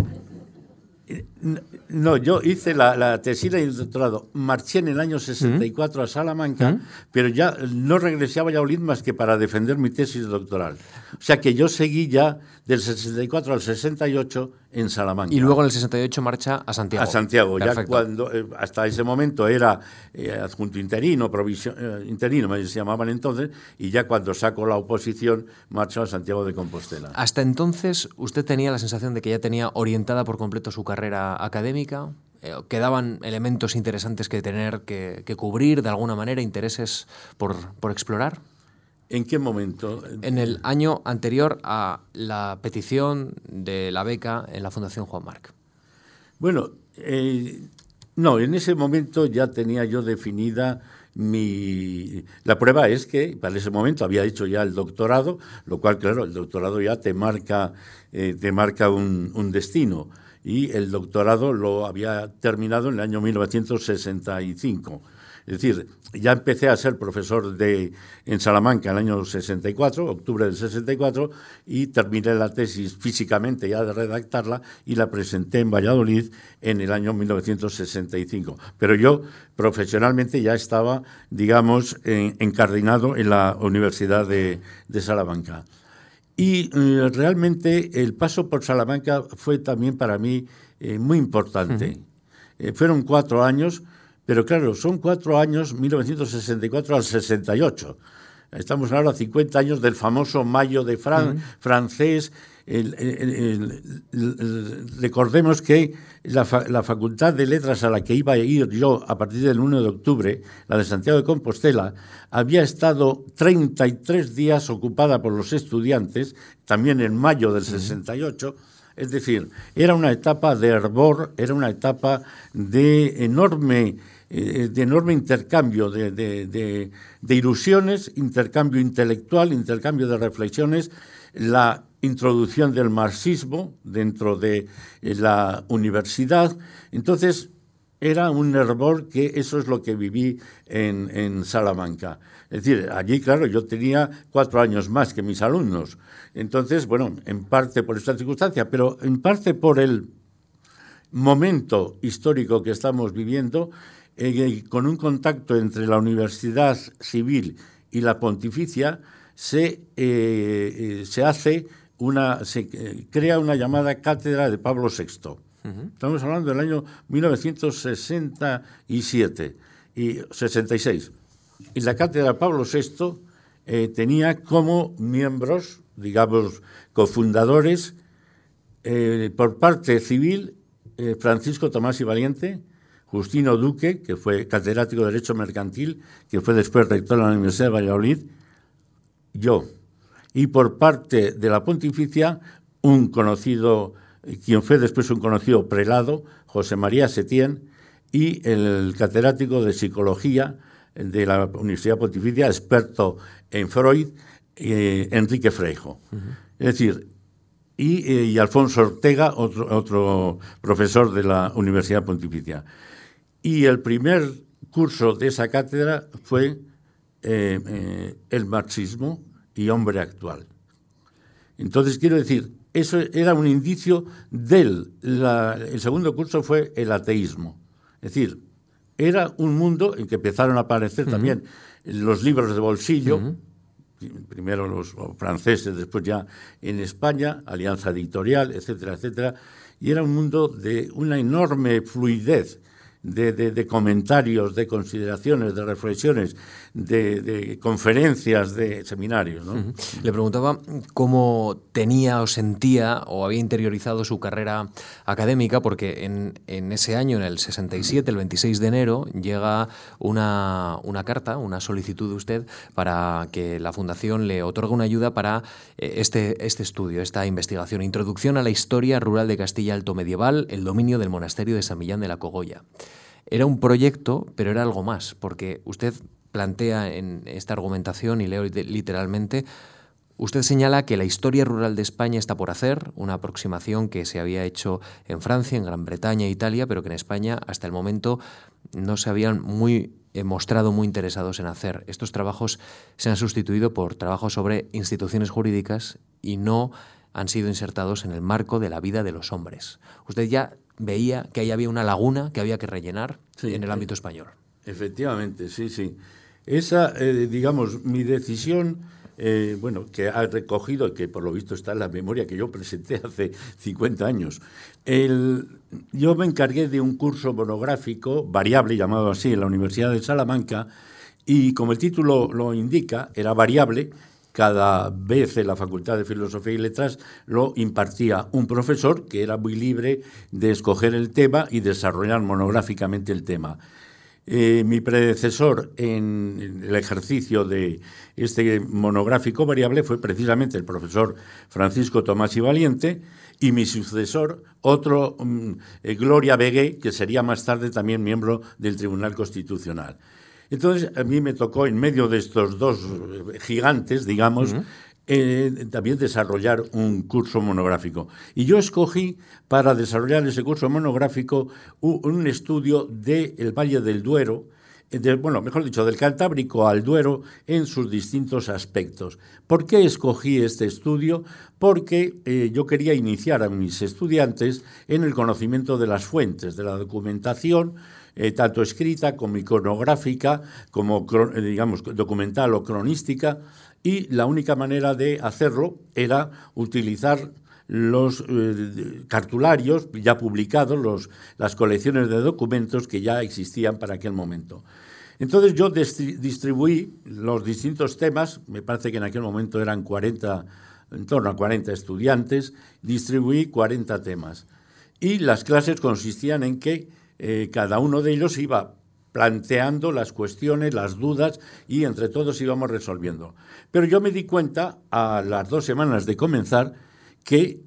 No, yo hice la, la tesina y el doctorado. Marché en el año 64 a Salamanca, pero ya no regresé a Valladolid más que para defender mi tesis doctoral. O sea que yo seguí ya del 64 al 68 en Salamanca. Y luego en el 68 marcha a Santiago. A Santiago, ya cuando eh, hasta ese momento era eh, adjunto interino, provisión, eh, interino me se llamaban entonces, y ya cuando saco la oposición marcho a Santiago de Compostela. Hasta entonces, ¿usted tenía la sensación de que ya tenía orientada por completo su carrera académica? Eh, ¿Quedaban elementos interesantes que tener que, que cubrir de alguna manera, intereses por, por explorar? ¿En qué momento? En el año anterior a la petición de la beca en la Fundación Juan Marc. Bueno, eh, no, en ese momento ya tenía yo definida mi... La prueba es que para ese momento había hecho ya el doctorado, lo cual, claro, el doctorado ya te marca, eh, te marca un, un destino. Y el doctorado lo había terminado en el año 1965. Es decir, ya empecé a ser profesor de, en Salamanca en el año 64, octubre del 64, y terminé la tesis físicamente ya de redactarla y la presenté en Valladolid en el año 1965. Pero yo profesionalmente ya estaba, digamos, en- encardinado en la Universidad de, de Salamanca. Y eh, realmente el paso por Salamanca fue también para mí eh, muy importante. Eh, fueron cuatro años, pero claro, son cuatro años, 1964 al 68. Estamos ahora a 50 años del famoso Mayo de Fran- francés. El- el- el- el- el- recordemos que la, fa- la Facultad de Letras a la que iba a ir yo a partir del 1 de octubre, la de Santiago de Compostela, había estado 33 días ocupada por los estudiantes, también en mayo del 68. Es decir, era una etapa de hervor, era una etapa de enorme, eh, de enorme intercambio de, de- de- ilusiones, intercambio intelectual, intercambio de reflexiones, la introducción del marxismo dentro de eh, la universidad. Entonces, era un hervor que eso es lo que viví en, en Salamanca. Es decir, allí, claro, yo tenía cuatro años más que mis alumnos. Entonces, bueno, en parte por esta circunstancia, pero en parte por el momento histórico que estamos viviendo, eh, con un contacto entre la Universidad Civil y la Pontificia, se, eh, eh, se hace una, se eh, crea una llamada cátedra de Pablo VI. Estamos hablando del año 1967 y 66. Y la cátedra Pablo VI eh, tenía como miembros, digamos, cofundadores, eh, por parte civil, eh, Francisco Tomás y Valiente, Justino Duque, que fue catedrático de Derecho Mercantil, que fue después rector de la Universidad de Valladolid, yo. Y por parte de la pontificia, un conocido, quien fue después un conocido prelado, José María Setién, y el catedrático de Psicología de la Universidad Pontificia, experto en Freud, eh, Enrique Freijo. Es decir, eh, y, Alfonso Ortega, otro, otro profesor de la Universidad Pontificia. Y el primer curso de esa cátedra fue eh, el marxismo y hombre actual. Entonces, quiero decir, eso era un indicio del... el segundo curso fue el ateísmo. Es decir, era un mundo en que empezaron a aparecer también los libros de bolsillo, primero los franceses, después ya en España, Alianza Editorial, etcétera, etcétera, y era un mundo de una enorme fluidez de, comentarios, de consideraciones, de reflexiones, de, conferencias, de seminarios. Le preguntaba cómo tenía o sentía o había interiorizado su carrera académica, porque en, ese año, en el 67, el 26 de enero, llega una, carta, una solicitud de usted para que la Fundación le otorgue una ayuda para eh, este, este estudio, esta investigación, Introducción a la Historia Rural de Castilla Alto Medieval, el dominio del monasterio de San Millán de la Cogolla. Era un proyecto, pero era algo más, porque usted plantea en esta argumentación, y leo literalmente, Usted señala que la historia rural de España está por hacer, una aproximación que se había hecho en Francia, en Gran Bretaña e Italia, pero que en España hasta el momento no se habían muy eh, mostrado muy interesados en hacer. Estos trabajos se han sustituido por trabajos sobre instituciones jurídicas y no han sido insertados en el marco de la vida de los hombres. Usted ya veía que ahí había una laguna que había que rellenar en el ámbito español. Efectivamente, sí, sí. Esa, eh, digamos, mi decisión, eh, bueno, que ha recogido, que por lo visto está en la memoria que yo presenté hace 50 años. yo me encargué de un curso monográfico, variable, llamado así, en la Universidad de Salamanca, y como el título lo indica, era variable, cada vez en la Facultad de Filosofía y Letras lo impartía un profesor que era muy libre de escoger el tema y desarrollar monográficamente el tema. Eh, mi predecesor en el ejercicio de este monográfico variable fue precisamente el profesor Francisco Tomás y Valiente y mi sucesor, otro mm, eh, Gloria Begué, que sería más tarde también miembro del Tribunal Constitucional. Entonces, a mí me tocó, en medio de estos dos gigantes, digamos, eh, también desarrollar un curso monográfico. Y yo escogí para desarrollar ese curso monográfico un, estudio del Valle del Duero, eh, bueno, mejor dicho, del Cantábrico al Duero en sus distintos aspectos. ¿Por qué escogí este estudio? Porque eh, yo quería iniciar a mis estudiantes en el conocimiento de las fuentes, de la documentación, eh, tanto escrita como iconográfica, como eh, digamos documental o cronística, y la única manera de hacerlo era utilizar los eh, cartularios ya publicados, los, las colecciones de documentos que ya existían para aquel momento. Entonces yo distribuí los distintos temas, me parece que en aquel momento eran 40, en torno a 40 estudiantes, distribuí 40 temas. Y las clases consistían en que eh, cada uno de ellos iba planteando las cuestiones, las dudas y entre todos íbamos resolviendo. Pero yo me di cuenta a las dos semanas de comenzar que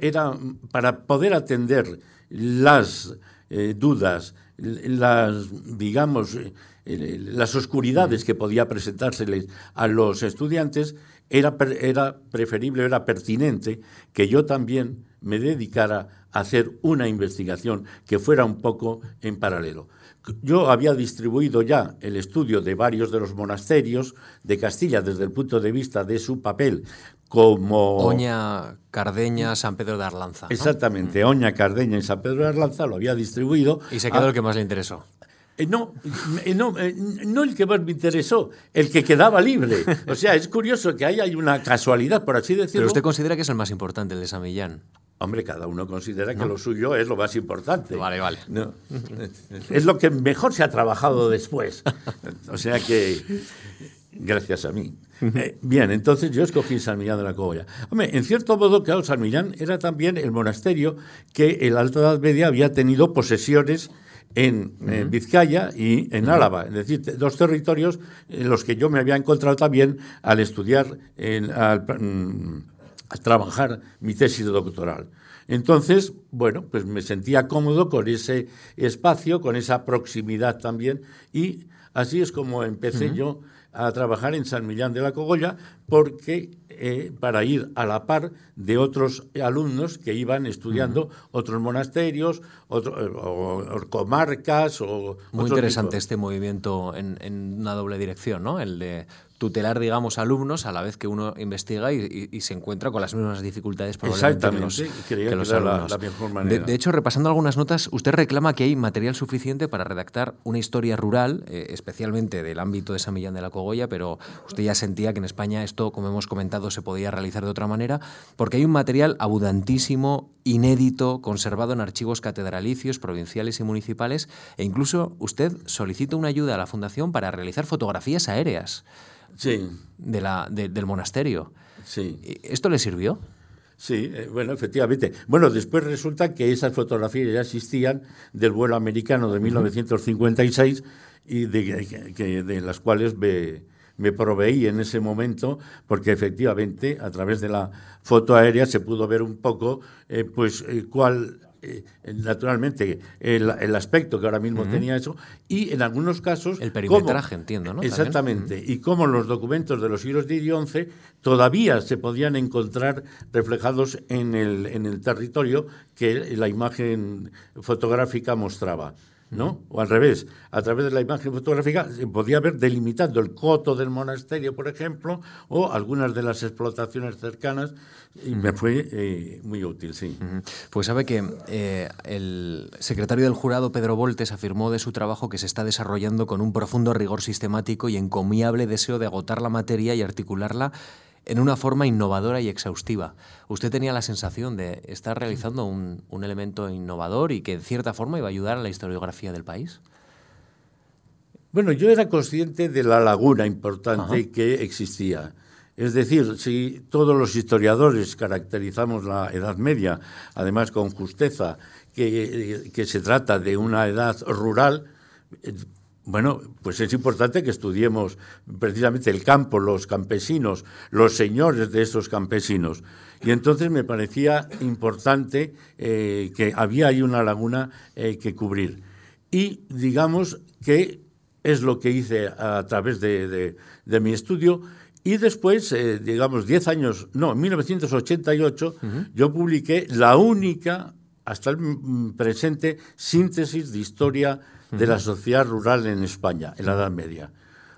era para poder atender las eh, dudas, las digamos eh, las oscuridades que podía presentárseles a los estudiantes, era, era preferible, era pertinente que yo también me dedicara hacer una investigación que fuera un poco en paralelo. Yo había distribuido ya el estudio de varios de los monasterios de Castilla desde el punto de vista de su papel como... Oña, Cardeña, San Pedro de Arlanza. Exactamente, mm. Oña, Cardeña y San Pedro de Arlanza lo había distribuido. Y se quedó el que más le interesó. Eh, no, eh, no, eh, no el que más me interesó, el que quedaba libre. O sea, es curioso que ahí hay una casualidad, por así decirlo. Pero usted considera que es el más importante, el de San Millán. Hombre, cada uno considera que lo suyo es lo más importante. Vale, vale. Es lo que mejor se ha trabajado después. O sea que, gracias a mí. Eh, bien, entonces yo escogí San Millán de la Cogolla. Hombre, en cierto modo, claro, San Millán era también el monasterio que en la Alta Edad Media había tenido posesiones en Vizcaya y en Álava, es decir, dos territorios en los que yo me había encontrado también al estudiar, en, al, mm, a trabajar mi tesis doctoral. Entonces, bueno, pues me sentía cómodo con ese espacio, con esa proximidad también, y así es como empecé yo a trabajar en San Millán de la Cogolla, porque eh, para ir a la par de otros alumnos que iban estudiando otros monasterios, otro, o, comarcas o... Muy interesante este movimiento en, en, una doble dirección, ¿no? El de tutelar, digamos, alumnos a la vez que uno investiga y, se encuentra con las mismas dificultades probablemente que los, que los alumnos. La, mejor manera. De, hecho, repasando algunas notas, usted reclama que hay material suficiente para redactar una historia rural, eh, especialmente del ámbito de San Millán de la Cogolla, pero usted ya sentía que en España esto, como hemos comentado, se podía realizar de otra manera, porque hay un material abundantísimo, inédito, conservado en archivos catedralicios, provinciales y municipales, e incluso usted solicita una ayuda a la Fundación para realizar fotografías aéreas sí. de la, del monasterio. Sí. ¿Esto le sirvió? Sí, eh, bueno, efectivamente. Bueno, después resulta que esas fotografías ya existían del vuelo americano de 1956 y de, que, de las cuales me, me, proveí en ese momento, porque efectivamente a través de la foto aérea se pudo ver un poco eh, pues, eh, cuál eh, naturalmente, el, aspecto que ahora mismo tenía eso, y en algunos casos... El perimetraje, entiendo, ¿no? Exactamente, y cómo los documentos de los siglos X y XI todavía se podían encontrar reflejados en el, en el territorio que la imagen fotográfica mostraba. ¿No? O al revés, a través de la imagen fotográfica se podía ver delimitando el coto del monasterio, por ejemplo, o algunas de las explotaciones cercanas, y me fue eh, muy útil, sí. Pues sabe que eh, el secretario del jurado, Pedro Voltes, afirmó de su trabajo que se está desarrollando con un profundo rigor sistemático y encomiable deseo de agotar la materia y articularla en una forma innovadora y exhaustiva. ¿Usted tenía la sensación de estar realizando un, elemento innovador y que en cierta forma iba a ayudar a la historiografía del país? Bueno, yo era consciente de la laguna importante que existía. Es decir, si todos los historiadores caracterizamos la Edad Media, además con justeza, que, que se trata de una edad rural, bueno, pues es importante que estudiemos precisamente el campo, los campesinos, los señores de esos campesinos. Y entonces me parecía importante eh, que había ahí una laguna eh, que cubrir. Y digamos que es lo que hice a través de, mi estudio. Y después, eh, digamos, 10 años, no, en 1988, yo publiqué la única, hasta el presente, síntesis de historia de la sociedad rural en España, en la Edad Media.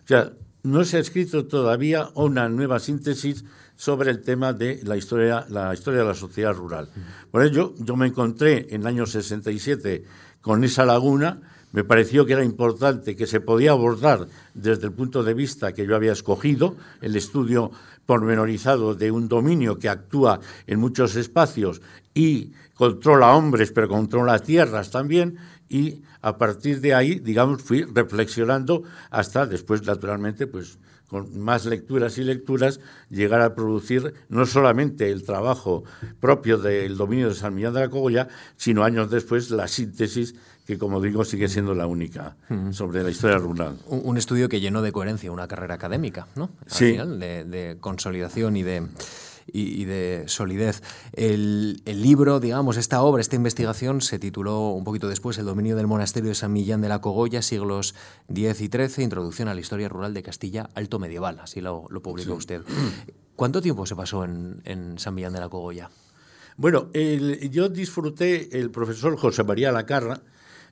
O sea, no se ha escrito todavía una nueva síntesis sobre el tema de la historia, la historia de la sociedad rural. Por ello, yo me encontré en el año 67 con esa laguna, me pareció que era importante, que se podía abordar desde el punto de vista que yo había escogido, el estudio pormenorizado de un dominio que actúa en muchos espacios y controla hombres, pero controla tierras también, y a partir de ahí, digamos, fui reflexionando hasta después, naturalmente, pues con más lecturas y lecturas, llegar a producir no solamente el trabajo propio del dominio de San Millán de la Cogolla, sino años después la síntesis que, como digo, sigue siendo la única sobre la historia rural. Un, estudio que llenó de coherencia una carrera académica, ¿no? sí. de consolidación y de y, de solidez. El, libro, digamos, esta obra, esta investigación se tituló un poquito después El dominio del monasterio de San Millán de la Cogolla, siglos X y XIII, Introducción a la historia rural de Castilla Alto Medieval, así lo, publicó usted. ¿Cuánto tiempo se pasó en, San Millán de la Cogolla? Bueno, yo disfruté, el profesor José María Lacarra,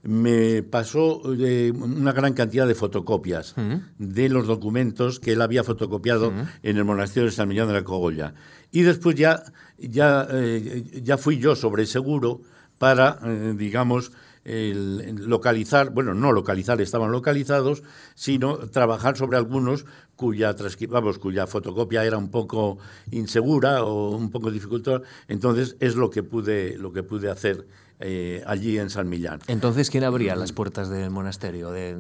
me pasó eh, una gran cantidad de fotocopias de los documentos que él había fotocopiado en el monasterio de San Millán de la Cogolla. Y después ya, ya, eh, ya fui yo sobre seguro para, eh, digamos, localizar, bueno, no localizar, estaban localizados, sino trabajar sobre algunos cuya, vamos, cuya fotocopia era un poco insegura o un poco dificultosa, entonces es lo que pude, lo que pude hacer eh, allí en San Millán. Entonces, ¿quién abría las puertas del monasterio, de,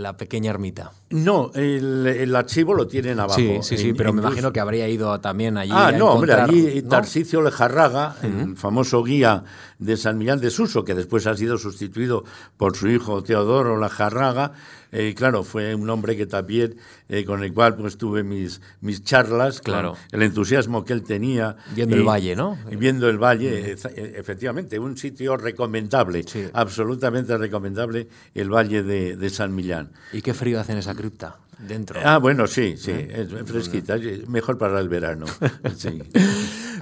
la pequeña ermita? No, el, archivo lo tienen abajo. Sí, sí, sí, pero me imagino que habría ido también allí. Ah, no, hombre, allí Tarsicio Lejarraga, el famoso guía de San Millán de Suso, que después ha sido sustituido por su hijo Teodoro Lejarraga, eh, claro, fue un hombre que también, eh, con el cual pues tuve mis, mis charlas, claro. el entusiasmo que él tenía. Viendo el valle, ¿no? Viendo el valle, efectivamente, un sitio recomendable, absolutamente recomendable, el valle de, San Millán. ¿Y qué frío hace en esa cripta? Dentro. Ah, bueno, sí, sí, ¿Eh? es fresquita, mejor para el verano. Sí.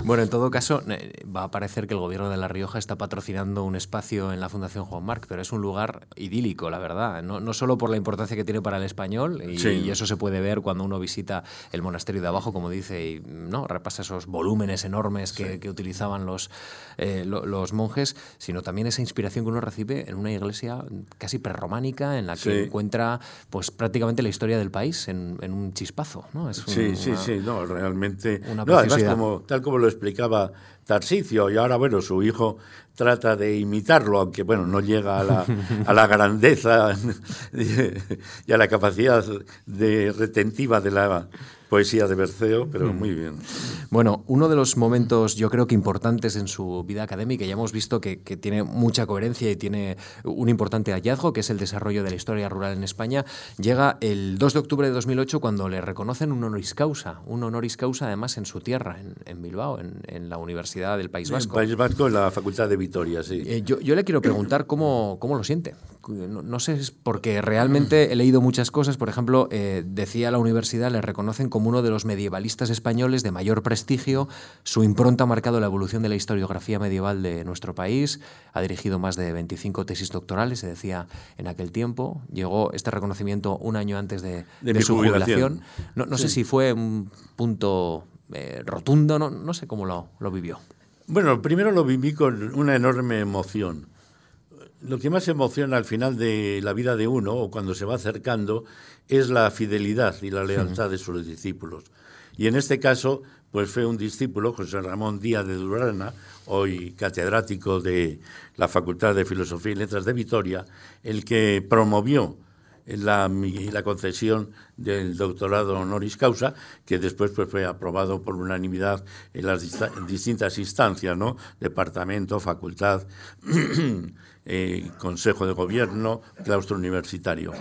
Bueno, en todo caso, eh, va a parecer que el gobierno de La Rioja está patrocinando un espacio en la Fundación Juan Marc, pero es un lugar idílico, la verdad. No, no solo por la importancia que tiene para el español, y, eso se puede ver cuando uno visita el monasterio de abajo, como dice, y no repasa esos volúmenes enormes que, utilizaban los, eh, los monjes, sino también esa inspiración que uno recibe en una iglesia casi prerrománica en la que encuentra pues prácticamente la historia del país en, un chispazo. ¿no? sí, sí, sí, no, realmente. no, además, como, tal como lo explicaba Tarsicio, y ahora, bueno, su hijo trata de imitarlo, aunque, bueno, no llega a la, a la grandeza y a la capacidad de retentiva de la poesía de Berceo, pero mm. muy bien. Bueno, uno de los momentos yo creo que importantes en su vida académica, ya hemos visto que, tiene mucha coherencia y tiene un importante hallazgo, que es el desarrollo de la historia rural en España, llega el 2 de octubre de 2008 cuando le reconocen un honoris causa, un honoris causa además en su tierra, en, Bilbao, en, la Universidad del País Vasco. En País Vasco, en la Facultad de Vitoria, sí. Eh, yo, le quiero preguntar cómo, cómo lo siente. No, sé, porque realmente he leído muchas cosas. Por ejemplo, eh, decía la universidad, le reconocen como uno de los medievalistas españoles de mayor prestigio. Su impronta ha marcado la evolución de la historiografía medieval de nuestro país. Ha dirigido más de 25 tesis doctorales, se decía en aquel tiempo. Llegó este reconocimiento un año antes de, su jubilación. No, sé si fue un punto eh, rotundo, no, no sé cómo lo, lo vivió. Bueno, primero lo viví con una enorme emoción lo que más emociona al final de la vida de uno, o cuando se va acercando, es la fidelidad y la lealtad de sus discípulos. Y en este caso, pues fue un discípulo, José Ramón Díaz de Durana, hoy catedrático de la Facultad de Filosofía y Letras de Vitoria, el que promovió la, la concesión del doctorado honoris causa, que después pues, fue aprobado por unanimidad en las distintas instancias, ¿no? Departamento, facultad, eh, Consejo de Gobierno, claustro universitario.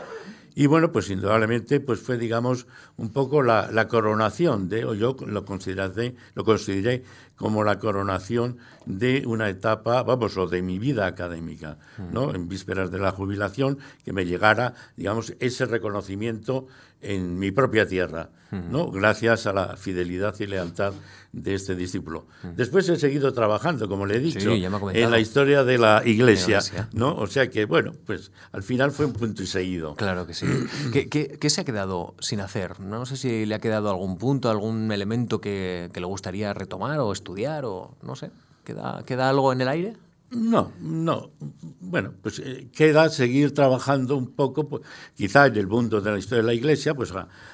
Y bueno, pues indudablemente pues fue, digamos, un poco la, la coronación de, o yo lo consideré, lo consideré como la coronación de una etapa, vamos, o de mi vida académica, ¿no? En vísperas de la jubilación, que me llegara, digamos, ese reconocimiento en mi propia tierra, ¿no? Gracias a la fidelidad y lealtad de este discípulo. Después he seguido trabajando, como le he dicho, en la historia de la iglesia, ¿no? O sea que, bueno, pues al final fue un punto y seguido. Claro que sí. ¿Qué, se ha quedado sin hacer? No sé si le ha quedado algún punto, algún elemento que, le gustaría retomar o estudiar o no sé. ¿Queda, ¿Queda algo en el aire? No, no. Bueno, pues eh, queda seguir trabajando un poco, pues, quizá en el mundo de la historia de la Iglesia, pues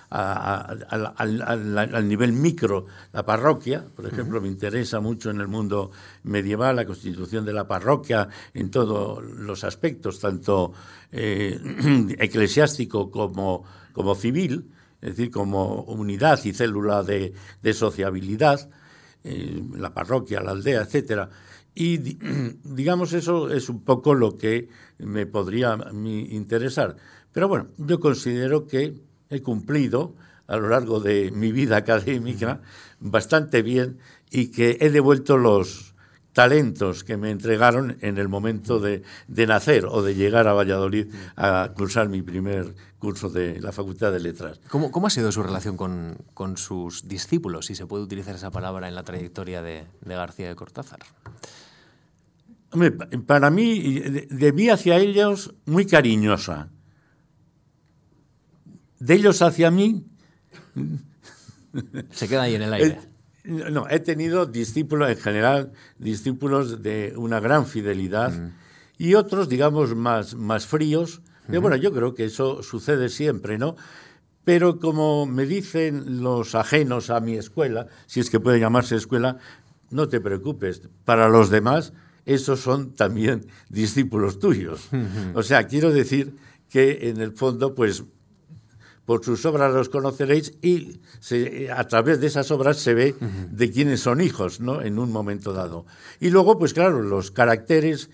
al, nivel micro, la parroquia, por ejemplo, me interesa mucho en el mundo medieval la constitución de la parroquia en todos los aspectos, tanto eh, eclesiástico como, como civil, es decir, como unidad y célula de, sociabilidad, eh, la parroquia, la aldea, etcétera y digamos, eso es un poco lo que me podría interesar. Pero bueno, yo considero que he cumplido a lo largo de mi vida académica bastante bien y que he devuelto los talentos que me entregaron en el momento de, nacer o de llegar a Valladolid a cursar mi primer curso de la Facultad de Letras. ¿Cómo, cómo ha sido su relación con, con, sus discípulos, si se puede utilizar esa palabra en la trayectoria de, de García de Cortázar? para mí, de mí hacia ellos, muy cariñosa. De ellos hacia mí. Se queda ahí en el aire. no, he tenido discípulos en general, discípulos de una gran fidelidad mm. y otros, digamos, más, más fríos. bueno, yo creo que eso sucede siempre, ¿no? Pero como me dicen los ajenos a mi escuela, si es que puede llamarse escuela, no te preocupes, para los demás esos son también discípulos tuyos. O sea, quiero decir que en el fondo, pues por sus obras los conoceréis y a través de esas obras se ve de quiénes son hijos, ¿no? En un momento dado. Y luego, pues claro, los caracteres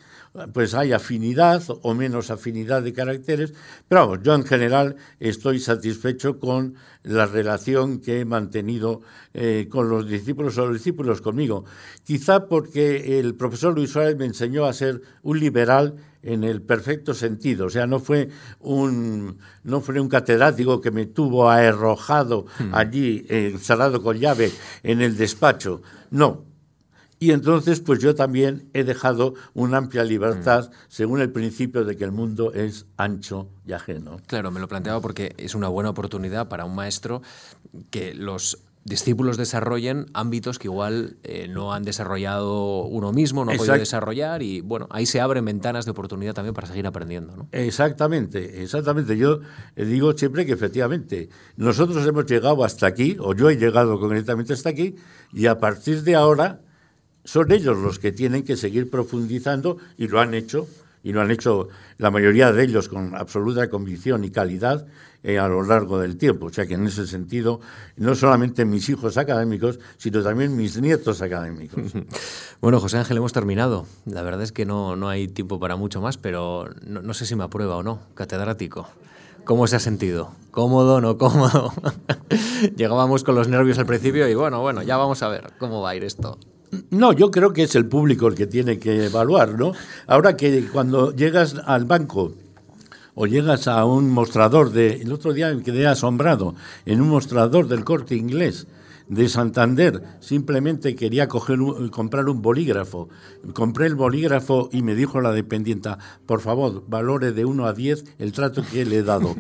pues hay afinidad o menos afinidad de caracteres, pero vamos, yo en general estoy satisfecho con la relación que he mantenido eh, con los discípulos o los discípulos conmigo. Quizá porque el profesor Luis Suárez me enseñó a ser un liberal en el perfecto sentido, o sea, no fue un, no fue un catedrático que me tuvo arrojado hmm. allí, encerrado con llave en el despacho, no, y entonces, pues yo también he dejado una amplia libertad mm. según el principio de que el mundo es ancho y ajeno. Claro, me lo planteaba porque es una buena oportunidad para un maestro que los discípulos desarrollen ámbitos que igual eh, no han desarrollado uno mismo, no ha podido desarrollar y bueno, ahí se abren ventanas de oportunidad también para seguir aprendiendo. ¿no? Exactamente, exactamente. Yo eh, digo siempre que efectivamente nosotros hemos llegado hasta aquí, o yo he llegado concretamente hasta aquí, y a partir de ahora son ellos los que tienen que seguir profundizando y lo han hecho, y lo han hecho la mayoría de ellos con absoluta convicción y calidad eh, a lo largo del tiempo. O sea que en ese sentido, no solamente mis hijos académicos, sino también mis nietos académicos. Bueno, José Ángel, hemos terminado. La verdad es que no, no hay tiempo para mucho más, pero no, no sé si me aprueba o no, catedrático. ¿Cómo se ha sentido? ¿Cómodo, no cómodo? Llegábamos con los nervios al principio y bueno, bueno, ya vamos a ver cómo va a ir esto. No, yo creo que es el público el que tiene que evaluar, ¿no? Ahora que cuando llegas al banco o llegas a un mostrador de... El otro día me quedé asombrado en un mostrador del corte inglés de Santander. Simplemente quería coger comprar un bolígrafo. Compré el bolígrafo y me dijo la dependienta, por favor, valore de 1 a 10 el trato que le he dado.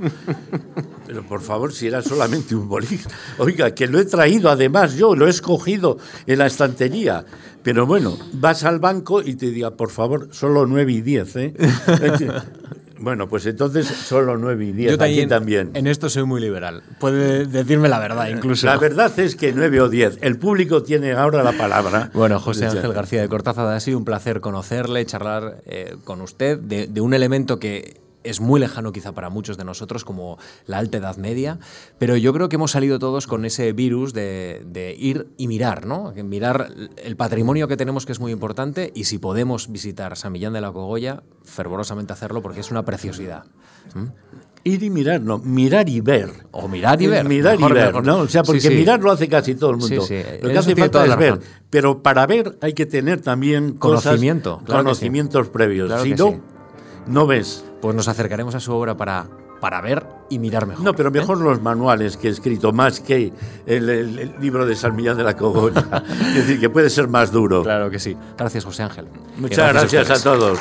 Pero por favor, si era solamente un bolígrafo. Oiga, que lo he traído además yo, lo he escogido en la estantería. Pero bueno, vas al banco y te diga, por favor, solo 9 y 10. ¿eh? Bueno, pues entonces solo 9 y 10. Yo también, también. En esto soy muy liberal. Puede decirme la verdad, incluso. La verdad es que 9 o 10. El público tiene ahora la palabra. Bueno, José Ángel García de Cortázar, ha sido un placer conocerle, charlar eh, con usted de un elemento que es muy lejano quizá para muchos de nosotros, como la alta edad media, pero yo creo que hemos salido todos con ese virus de, ir y mirar, ¿no? Mirar el patrimonio que tenemos, que es muy importante, y si podemos visitar San Millán de la Cogolla, fervorosamente hacerlo, porque es una preciosidad. ¿Mm? Ir y mirar, no, mirar y ver. O mirar y eh, ver. Mirar y ver, ¿no? O sea, porque mirar lo hace casi todo el mundo. Lo que hace falta es ver. Pero para ver hay que tener también conocimiento, conocimientos previos. si no, no ves pues nos acercaremos a su obra para, para ver y mirar mejor. No, pero mejor los manuales que he escrito, más que el, libro de San Millán de la Cogolla. es decir, que puede ser más duro. Claro que sí. Gracias, José Ángel. Muchas gracias a todos.